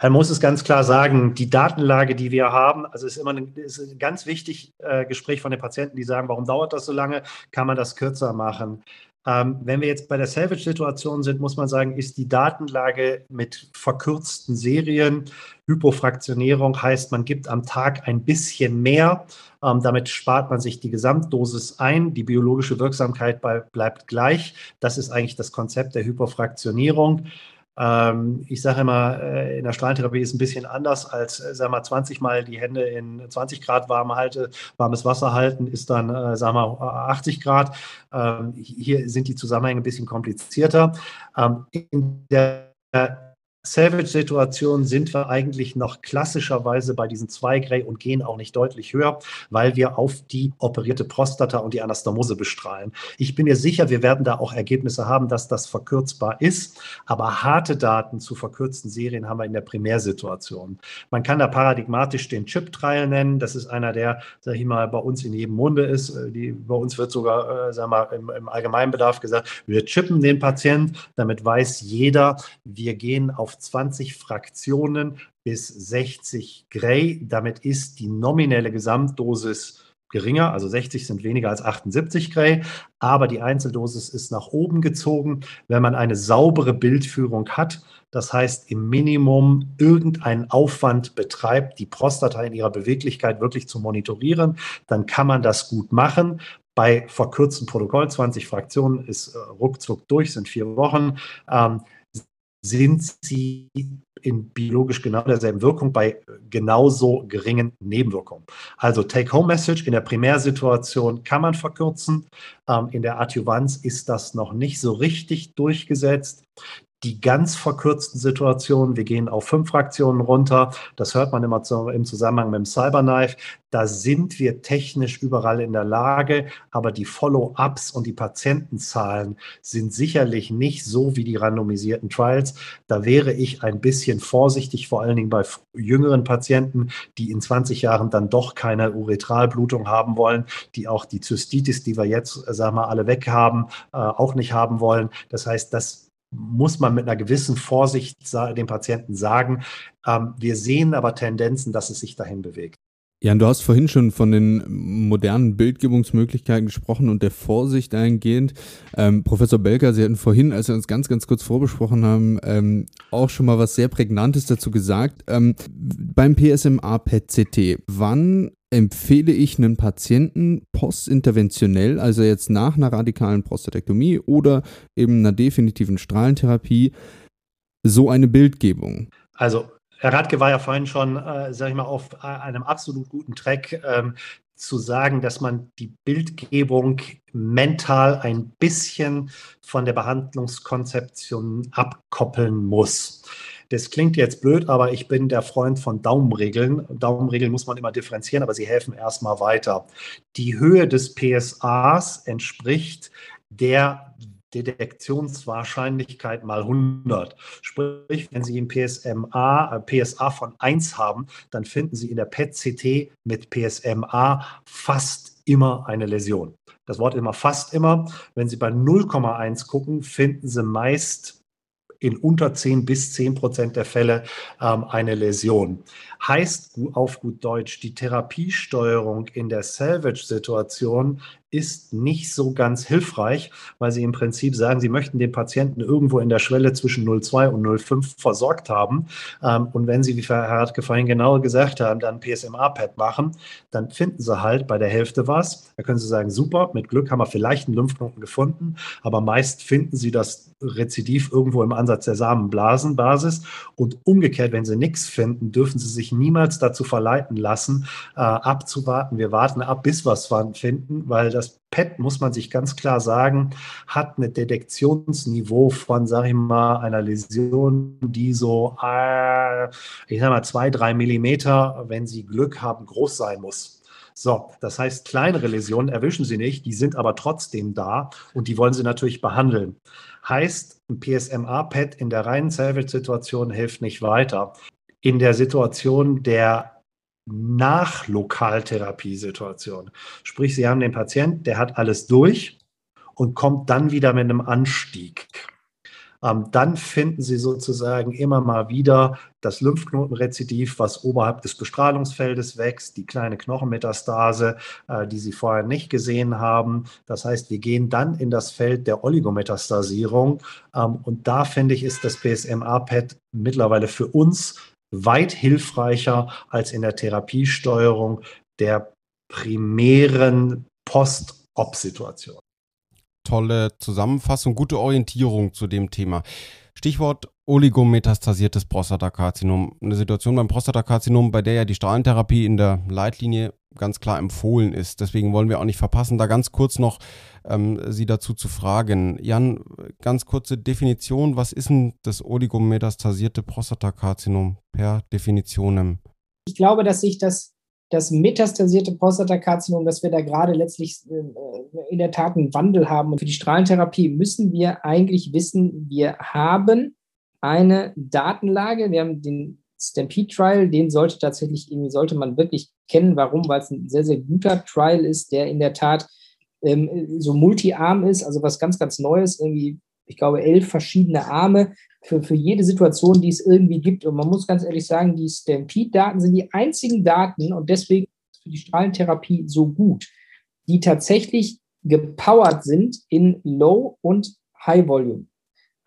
Man muss es ganz klar sagen, die Datenlage, die wir haben, also ist immer ein, ist ein ganz wichtig äh, Gespräch von den Patienten, die sagen, warum dauert das so lange? Kann man das kürzer machen? Ähm, wenn wir jetzt bei der Salvage-Situation sind, muss man sagen, ist die Datenlage mit verkürzten Serien. Hypofraktionierung heißt, man gibt am Tag ein bisschen mehr. Ähm, damit spart man sich die Gesamtdosis ein. Die biologische Wirksamkeit bei, bleibt gleich. Das ist eigentlich das Konzept der Hypofraktionierung. Ähm, ich sage immer, äh, in der Strahlentherapie ist ein bisschen anders als, äh, sagen wir 20 Mal die Hände in 20 Grad warm halte, warmes Wasser halten, ist dann, äh, sagen wir, 80 Grad. Ähm, hier sind die Zusammenhänge ein bisschen komplizierter. Ähm, in der Savage-Situation sind wir eigentlich noch klassischerweise bei diesen 2 Gray und gehen auch nicht deutlich höher, weil wir auf die operierte Prostata und die Anastomose bestrahlen. Ich bin mir sicher, wir werden da auch Ergebnisse haben, dass das verkürzbar ist, aber harte Daten zu verkürzten Serien haben wir in der Primärsituation. Man kann da paradigmatisch den Chip-Trial nennen. Das ist einer, der, sag ich mal, bei uns in jedem Munde ist. Äh, die, bei uns wird sogar, äh, sag mal, im, im Allgemeinbedarf gesagt, wir chippen den Patienten, damit weiß jeder, wir gehen auf 20 Fraktionen bis 60 Gray. Damit ist die nominelle Gesamtdosis geringer, also 60 sind weniger als 78 Gray, aber die Einzeldosis ist nach oben gezogen, wenn man eine saubere Bildführung hat. Das heißt, im Minimum irgendeinen Aufwand betreibt, die Prostata in ihrer Beweglichkeit wirklich zu monitorieren, dann kann man das gut machen. Bei verkürzten Protokoll, 20 Fraktionen ist äh, ruckzuck durch, sind vier Wochen. Ähm, sind sie in biologisch genau derselben Wirkung bei genauso geringen Nebenwirkungen. Also Take-Home-Message in der Primärsituation kann man verkürzen. Ähm, in der Adjuvanz ist das noch nicht so richtig durchgesetzt die ganz verkürzten Situationen, wir gehen auf fünf Fraktionen runter, das hört man immer zu, im Zusammenhang mit dem Cyberknife, da sind wir technisch überall in der Lage, aber die Follow-ups und die Patientenzahlen sind sicherlich nicht so wie die randomisierten Trials. Da wäre ich ein bisschen vorsichtig, vor allen Dingen bei jüngeren Patienten, die in 20 Jahren dann doch keine Uretralblutung haben wollen, die auch die Zystitis, die wir jetzt, sagen wir alle weg haben, äh, auch nicht haben wollen. Das heißt, das muss man mit einer gewissen Vorsicht dem Patienten sagen. Ähm, wir sehen aber Tendenzen, dass es sich dahin bewegt. Jan, du hast vorhin schon von den modernen Bildgebungsmöglichkeiten gesprochen und der Vorsicht eingehend. Ähm, Professor Belker, Sie hatten vorhin, als wir uns ganz, ganz kurz vorbesprochen haben, ähm, auch schon mal was sehr Prägnantes dazu gesagt. Ähm, beim PSMA-PET-CT, wann empfehle ich einen Patienten postinterventionell, also jetzt nach einer radikalen Prostatektomie oder eben einer definitiven Strahlentherapie, so eine Bildgebung? Also Herr Radke war ja vorhin schon, äh, sage ich mal, auf einem absolut guten Track ähm, zu sagen, dass man die Bildgebung mental ein bisschen von der Behandlungskonzeption abkoppeln muss. Das klingt jetzt blöd, aber ich bin der Freund von Daumenregeln. Daumenregeln muss man immer differenzieren, aber sie helfen erstmal weiter. Die Höhe des PSAs entspricht der Detektionswahrscheinlichkeit mal 100. Sprich, wenn Sie im PSMA, äh, PSA von 1 haben, dann finden Sie in der PET-CT mit PSMA fast immer eine Läsion. Das Wort immer fast immer. Wenn Sie bei 0,1 gucken, finden Sie meist in unter 10 bis 10 Prozent der Fälle ähm, eine Läsion. Heißt auf gut Deutsch, die Therapiesteuerung in der Salvage-Situation ist nicht so ganz hilfreich, weil sie im Prinzip sagen, sie möchten den Patienten irgendwo in der Schwelle zwischen 0,2 und 0,5 versorgt haben. Ähm, und wenn sie, wie Herr Hartke vorhin genau gesagt haben, dann PSMA-Pad machen, dann finden sie halt bei der Hälfte was. Da können sie sagen, super, mit Glück haben wir vielleicht einen Lymphknoten gefunden, aber meist finden sie das Rezidiv irgendwo im Ansatz der Samenblasenbasis. Und umgekehrt, wenn sie nichts finden, dürfen sie sich niemals dazu verleiten lassen, äh, abzuwarten. Wir warten ab, bis wir es finden, weil das PET, muss man sich ganz klar sagen, hat ein Detektionsniveau von, sage ich mal, einer Läsion, die so, äh, ich sage mal, zwei, drei Millimeter, wenn Sie Glück haben, groß sein muss. So, das heißt, kleinere Läsionen erwischen Sie nicht, die sind aber trotzdem da und die wollen Sie natürlich behandeln. Heißt, ein PSMA-PET in der reinen Salvage-Situation hilft nicht weiter. In der Situation der nach Lokaltherapiesituation. Sprich, Sie haben den Patienten, der hat alles durch und kommt dann wieder mit einem Anstieg. Ähm, dann finden Sie sozusagen immer mal wieder das Lymphknotenrezidiv, was oberhalb des Bestrahlungsfeldes wächst, die kleine Knochenmetastase, äh, die Sie vorher nicht gesehen haben. Das heißt, wir gehen dann in das Feld der Oligometastasierung. Ähm, und da finde ich, ist das PSMA-PET mittlerweile für uns weit hilfreicher als in der Therapiesteuerung der primären Post-Op-Situation. Tolle Zusammenfassung, gute Orientierung zu dem Thema. Stichwort oligometastasiertes Prostatakarzinom. Eine Situation beim Prostatakarzinom, bei der ja die Strahlentherapie in der Leitlinie ganz klar empfohlen ist. Deswegen wollen wir auch nicht verpassen, da ganz kurz noch ähm, Sie dazu zu fragen. Jan, ganz kurze Definition. Was ist denn das oligometastasierte Prostatakarzinom per Definitionem? Ich glaube, dass sich das, das metastasierte Prostatakarzinom, dass wir da gerade letztlich äh, in der Tat einen Wandel haben. Und für die Strahlentherapie müssen wir eigentlich wissen, wir haben eine Datenlage. Wir haben den Stampede Trial, den sollte tatsächlich irgendwie, sollte man wirklich kennen. Warum? Weil es ein sehr, sehr guter Trial ist, der in der Tat ähm, so multi-arm ist, also was ganz, ganz Neues, irgendwie, ich glaube, elf verschiedene Arme für, für jede Situation, die es irgendwie gibt. Und man muss ganz ehrlich sagen, die Stampede-Daten sind die einzigen Daten und deswegen ist für die Strahlentherapie so gut, die tatsächlich gepowert sind in Low und High Volume.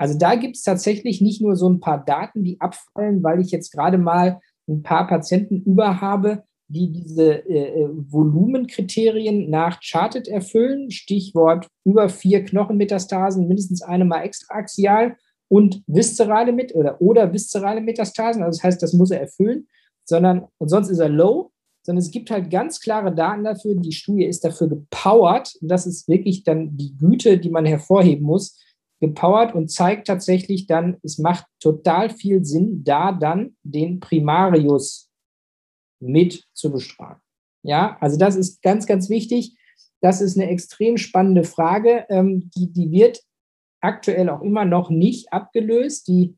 Also da gibt es tatsächlich nicht nur so ein paar Daten, die abfallen, weil ich jetzt gerade mal ein paar Patienten über habe, die diese äh, äh, Volumenkriterien nach Charted erfüllen. Stichwort über vier Knochenmetastasen, mindestens eine mal extraaxial und viszerale mit oder, oder viszerale Metastasen. Also das heißt, das muss er erfüllen, sondern und sonst ist er low. Sondern es gibt halt ganz klare Daten dafür. Die Studie ist dafür gepowert. Und das ist wirklich dann die Güte, die man hervorheben muss gepowert und zeigt tatsächlich dann, es macht total viel Sinn, da dann den Primarius mit zu bestrafen. Ja, also das ist ganz, ganz wichtig. Das ist eine extrem spannende Frage. Ähm, die, die wird aktuell auch immer noch nicht abgelöst. Die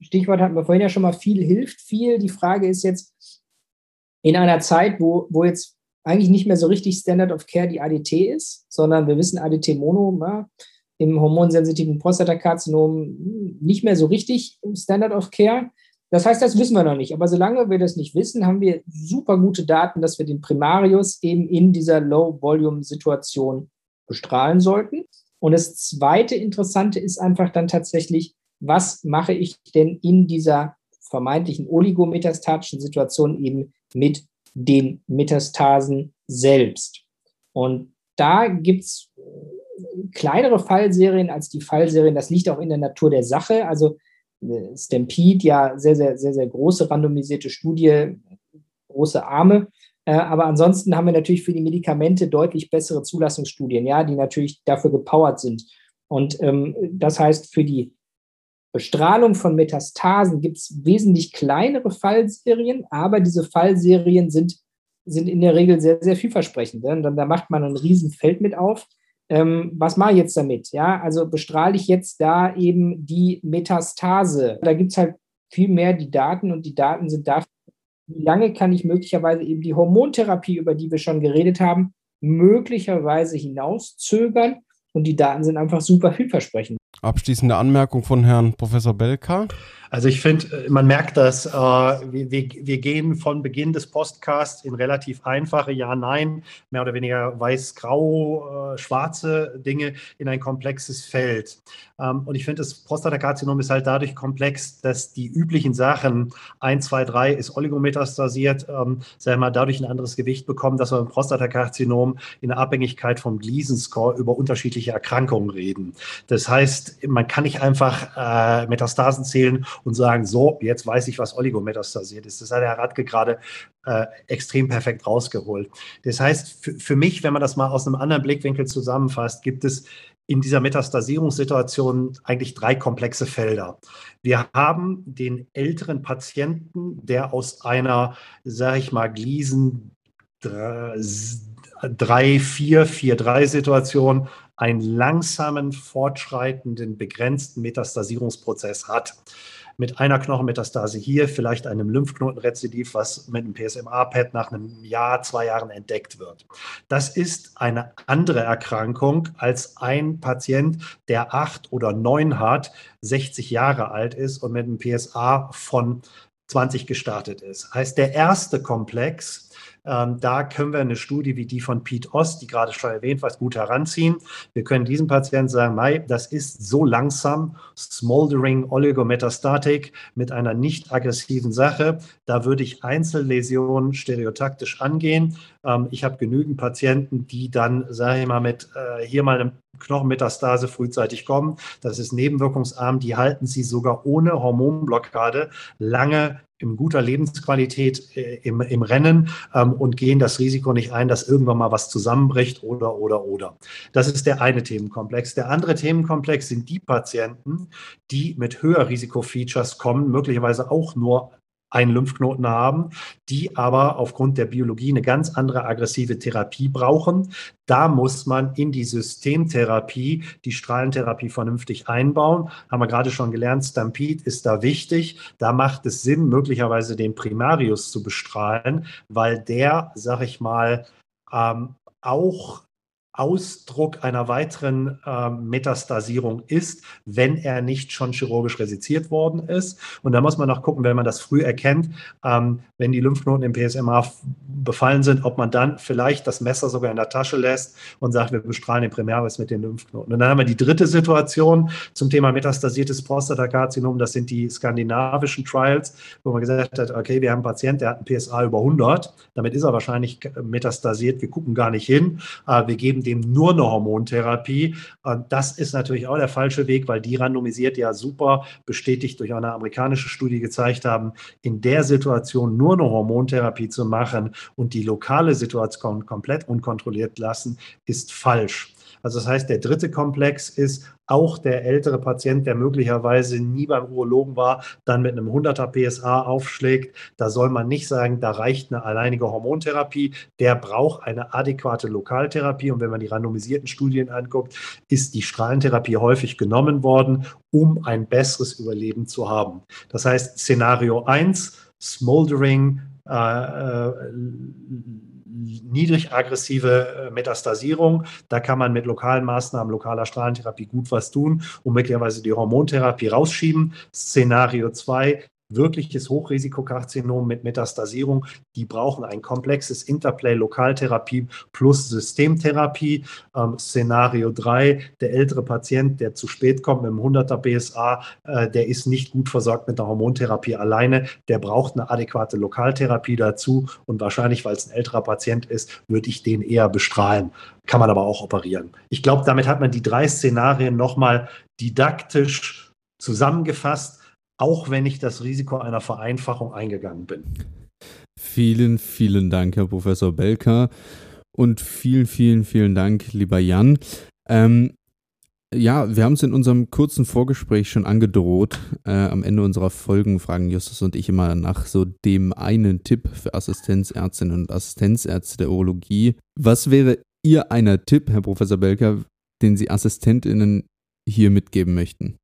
Stichwort hatten wir vorhin ja schon mal, viel hilft viel. Die Frage ist jetzt in einer Zeit, wo, wo jetzt eigentlich nicht mehr so richtig Standard of Care die ADT ist, sondern wir wissen ADT Mono, na, im hormonsensitiven Prostatakarzinom nicht mehr so richtig im Standard of Care. Das heißt, das wissen wir noch nicht. Aber solange wir das nicht wissen, haben wir super gute Daten, dass wir den Primarius eben in dieser Low-Volume-Situation bestrahlen sollten. Und das zweite Interessante ist einfach dann tatsächlich, was mache ich denn in dieser vermeintlichen oligometasthatischen Situation eben mit den Metastasen selbst? Und da gibt es kleinere Fallserien als die Fallserien. Das liegt auch in der Natur der Sache. Also äh, Stampede, ja, sehr, sehr, sehr, sehr große randomisierte Studie, große Arme. Äh, aber ansonsten haben wir natürlich für die Medikamente deutlich bessere Zulassungsstudien, ja, die natürlich dafür gepowert sind. Und ähm, das heißt, für die Bestrahlung von Metastasen gibt es wesentlich kleinere Fallserien, aber diese Fallserien sind, sind in der Regel sehr, sehr vielversprechend. Ne? Da macht man ein Riesenfeld mit auf ähm, was mache ich jetzt damit? Ja, also bestrahle ich jetzt da eben die Metastase. Da gibt es halt viel mehr die Daten und die Daten sind dafür, wie lange kann ich möglicherweise eben die Hormontherapie, über die wir schon geredet haben, möglicherweise hinauszögern. Und die Daten sind einfach super vielversprechend. Abschließende Anmerkung von Herrn Professor Belka. Also ich finde, man merkt das, äh, wir, wir, gehen von Beginn des Podcasts in relativ einfache Ja-Nein, mehr oder weniger weiß-grau, äh, schwarze Dinge in ein komplexes Feld. Ähm, und ich finde, das Prostatakarzinom ist halt dadurch komplex, dass die üblichen Sachen 1, 2, 3 ist oligometastasiert, ähm, sagen wir mal, dadurch ein anderes Gewicht bekommen, dass wir im Prostatakarzinom in der Abhängigkeit vom Gleason-Score über unterschiedliche Erkrankungen reden. Das heißt, man kann nicht einfach äh, Metastasen zählen und sagen, so, jetzt weiß ich, was oligometastasiert ist. Das hat Herr Radke gerade äh, extrem perfekt rausgeholt. Das heißt, für, mich, wenn man das mal aus einem anderen Blickwinkel zusammenfasst, gibt es in dieser Metastasierungssituation eigentlich drei komplexe Felder. Wir haben den älteren Patienten, der aus einer, sage ich mal, Gliesen 3-4-4-3-Situation einen langsamen, fortschreitenden, begrenzten Metastasierungsprozess hat mit einer Knochenmetastase hier, vielleicht einem Lymphknotenrezidiv, was mit einem PSMA-PET nach einem Jahr, zwei Jahren entdeckt wird. Das ist eine andere Erkrankung als ein Patient, der acht oder neun hat, 60 Jahre alt ist und mit einem PSA von 20 gestartet ist. Heißt, der erste Komplex Ähm, da können wir eine Studie wie die von Pete Ost, die gerade schon erwähnt war, gut heranziehen. Wir können diesem Patienten sagen, Mai, das ist so langsam, smoldering Oligometastatik mit einer nicht aggressiven Sache. Da würde ich Einzelläsionen stereotaktisch angehen. Ähm, ich habe genügend Patienten, die dann, sage ich mal, mit äh, hier mal eine Knochenmetastase frühzeitig kommen. Das ist nebenwirkungsarm. Die halten sie sogar ohne Hormonblockade lange in guter Lebensqualität äh, im, im Rennen ähm, und gehen das Risiko nicht ein, dass irgendwann mal was zusammenbricht oder, oder, oder. Das ist der eine Themenkomplex. Der andere Themenkomplex sind die Patienten, die mit höher Risikofeatures kommen, möglicherweise auch nur einen Lymphknoten haben, die aber aufgrund der Biologie eine ganz andere aggressive Therapie brauchen. Da muss man in die Systemtherapie die Strahlentherapie vernünftig einbauen. Haben wir gerade schon gelernt, Stampede ist da wichtig. Da macht es Sinn, möglicherweise den Primarius zu bestrahlen, weil der, sag ich mal, ähm, auch Ausdruck einer weiteren äh, Metastasierung ist, wenn er nicht schon chirurgisch resiziert worden ist. Und da muss man noch gucken, wenn man das früh erkennt, ähm, wenn die Lymphknoten im PSMA befallen sind, ob man dann vielleicht das Messer sogar in der Tasche lässt und sagt, wir bestrahlen den Primäris mit den Lymphknoten. Und dann haben wir die dritte Situation zum Thema metastasiertes Prostatakarzinom. Das sind die skandinavischen Trials, wo man gesagt hat, okay, wir haben einen Patienten, der hat ein PSA über 100. Damit ist er wahrscheinlich metastasiert. Wir gucken gar nicht hin. Äh, wir geben dem nur eine Hormontherapie. Und das ist natürlich auch der falsche Weg, weil die randomisiert ja super bestätigt durch eine amerikanische Studie gezeigt haben, in der Situation nur eine Hormontherapie zu machen und die lokale Situation komplett unkontrolliert lassen, ist falsch. Also das heißt, der dritte Komplex ist auch der ältere Patient, der möglicherweise nie beim Urologen war, dann mit einem 100er PSA aufschlägt. Da soll man nicht sagen, da reicht eine alleinige Hormontherapie. Der braucht eine adäquate Lokaltherapie. Und wenn man die randomisierten Studien anguckt, ist die Strahlentherapie häufig genommen worden, um ein besseres Überleben zu haben. Das heißt, Szenario 1, Smoldering, äh, äh, niedrig aggressive äh, Metastasierung. Da kann man mit lokalen Maßnahmen, lokaler Strahlentherapie gut was tun und möglicherweise die Hormontherapie rausschieben. Szenario 2, wirkliches Hochrisikokarzinom mit Metastasierung, die brauchen ein komplexes Interplay Lokaltherapie plus Systemtherapie. Ähm, Szenario 3, der ältere Patient, der zu spät kommt mit einem 100er BSA, äh, der ist nicht gut versorgt mit der Hormontherapie alleine, der braucht eine adäquate Lokaltherapie dazu und wahrscheinlich, weil es ein älterer Patient ist, würde ich den eher bestrahlen. Kann man aber auch operieren. Ich glaube, damit hat man die drei Szenarien nochmal didaktisch zusammengefasst auch wenn ich das Risiko einer Vereinfachung eingegangen bin. Vielen, vielen Dank, Herr Professor Belker. Und vielen, vielen, vielen Dank, lieber Jan. Ähm, ja, wir haben es in unserem kurzen Vorgespräch schon angedroht. Äh, am Ende unserer Folgen fragen Justus und ich immer nach so dem einen Tipp für Assistenzärztinnen und Assistenzärzte der Urologie. Was wäre Ihr einer Tipp, Herr Professor Belker, den Sie Assistentinnen hier mitgeben möchten?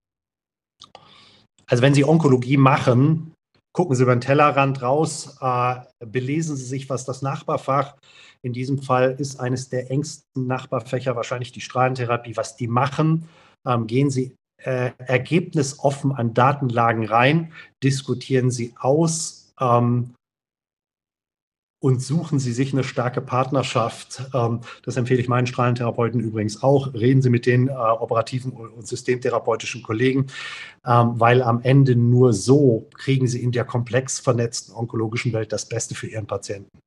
Also wenn Sie Onkologie machen, gucken Sie über den Tellerrand raus, äh, belesen Sie sich, was das Nachbarfach, in diesem Fall ist eines der engsten Nachbarfächer wahrscheinlich die Strahlentherapie, was die machen. Ähm, gehen Sie äh, ergebnisoffen an Datenlagen rein, diskutieren Sie aus, ähm, und suchen Sie sich eine starke Partnerschaft. Ähm, das empfehle ich meinen Strahlentherapeuten übrigens auch. Reden Sie mit den äh, operativen und systemtherapeutischen Kollegen, ähm, weil am Ende nur so kriegen Sie in der komplex vernetzten onkologischen Welt das Beste für Ihren Patienten.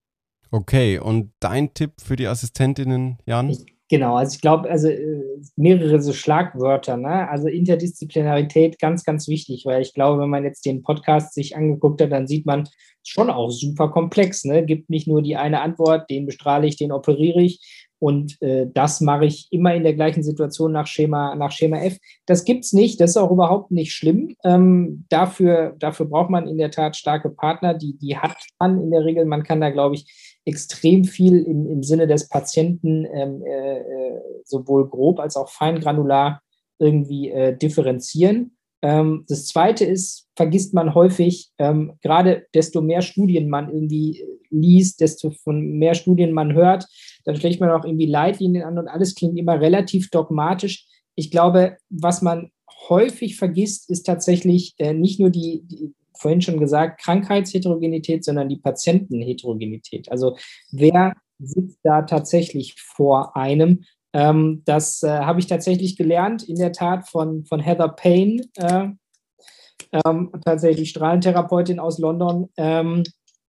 Okay, und dein Tipp für die Assistentinnen, Jan? Ich Genau, also ich glaube, also äh, mehrere so Schlagwörter, ne? Also Interdisziplinarität ganz, ganz wichtig, weil ich glaube, wenn man jetzt den Podcast sich angeguckt hat, dann sieht man schon auch super komplex, ne? Gibt nicht nur die eine Antwort, den bestrahle ich, den operiere ich. Und äh, das mache ich immer in der gleichen Situation nach Schema, nach Schema F. Das gibt es nicht, das ist auch überhaupt nicht schlimm. Ähm, dafür, dafür braucht man in der Tat starke Partner, die, die hat man in der Regel. Man kann da, glaube ich, extrem viel im, im Sinne des Patienten ähm, äh, äh, sowohl grob als auch feingranular irgendwie äh, differenzieren. Ähm, das Zweite ist, vergisst man häufig, ähm, gerade desto mehr Studien man irgendwie liest, desto von mehr Studien man hört, dann schlägt man auch irgendwie Leitlinien an und alles klingt immer relativ dogmatisch. Ich glaube, was man häufig vergisst, ist tatsächlich äh, nicht nur die, die, vorhin schon gesagt, Krankheitsheterogenität, sondern die Patientenheterogenität. Also wer sitzt da tatsächlich vor einem? Ähm, das äh, habe ich tatsächlich gelernt, in der Tat von, von Heather Payne, äh, ähm, tatsächlich Strahlentherapeutin aus London. Ähm,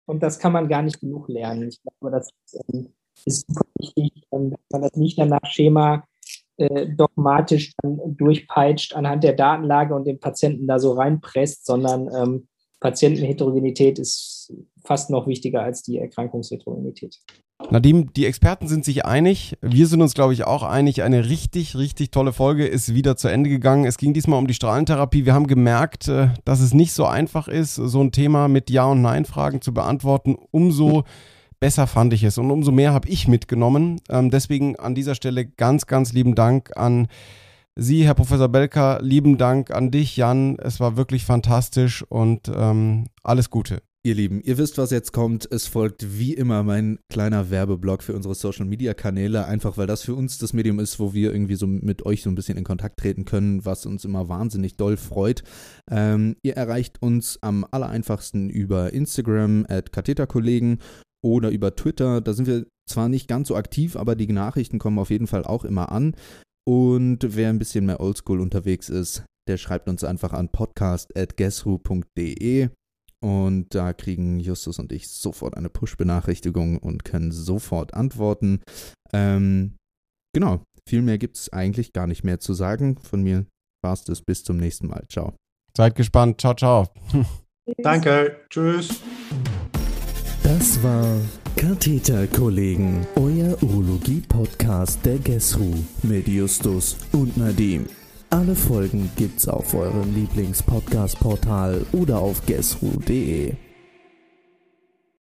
und das kann man gar nicht genug lernen. Ich glaube, das ähm, ist wichtig, ähm, dass man das nicht danach Schema äh, dogmatisch durchpeitscht anhand der Datenlage und den Patienten da so reinpresst, sondern ähm, Patientenheterogenität ist fast noch wichtiger als die Erkrankungsheterogenität. Nadim, die Experten sind sich einig. Wir sind uns, glaube ich, auch einig. Eine richtig, richtig tolle Folge ist wieder zu Ende gegangen. Es ging diesmal um die Strahlentherapie. Wir haben gemerkt, äh, dass es nicht so einfach ist, so ein Thema mit Ja- und Nein-Fragen zu beantworten. Umso besser fand ich es und umso mehr habe ich mitgenommen. Ähm, deswegen an dieser Stelle ganz, ganz lieben Dank an Sie, Herr Professor Belka. Lieben Dank an dich, Jan. Es war wirklich fantastisch und ähm, alles Gute. Ihr Lieben, ihr wisst, was jetzt kommt. Es folgt wie immer mein kleiner Werbeblock für unsere Social Media Kanäle, einfach weil das für uns das Medium ist, wo wir irgendwie so mit euch so ein bisschen in Kontakt treten können, was uns immer wahnsinnig doll freut. Ähm, ihr erreicht uns am allereinfachsten über Instagram at Katheterkollegen oder über Twitter. Da sind wir zwar nicht ganz so aktiv, aber die Nachrichten kommen auf jeden Fall auch immer an. Und wer ein bisschen mehr oldschool unterwegs ist, der schreibt uns einfach an podcast.guessru.de und da kriegen Justus und ich sofort eine Push-Benachrichtigung und können sofort antworten. Ähm, genau, viel mehr gibt es eigentlich gar nicht mehr zu sagen. Von mir war es das. Bis zum nächsten Mal. Ciao. Seid gespannt. Ciao, ciao. Danke. Tschüss. Das war Katheterkollegen, euer Urologie-Podcast der GESRU mit Justus und Nadim. Alle Folgen gibt's auf eurem Lieblings-Podcast-Portal oder auf guessru.de.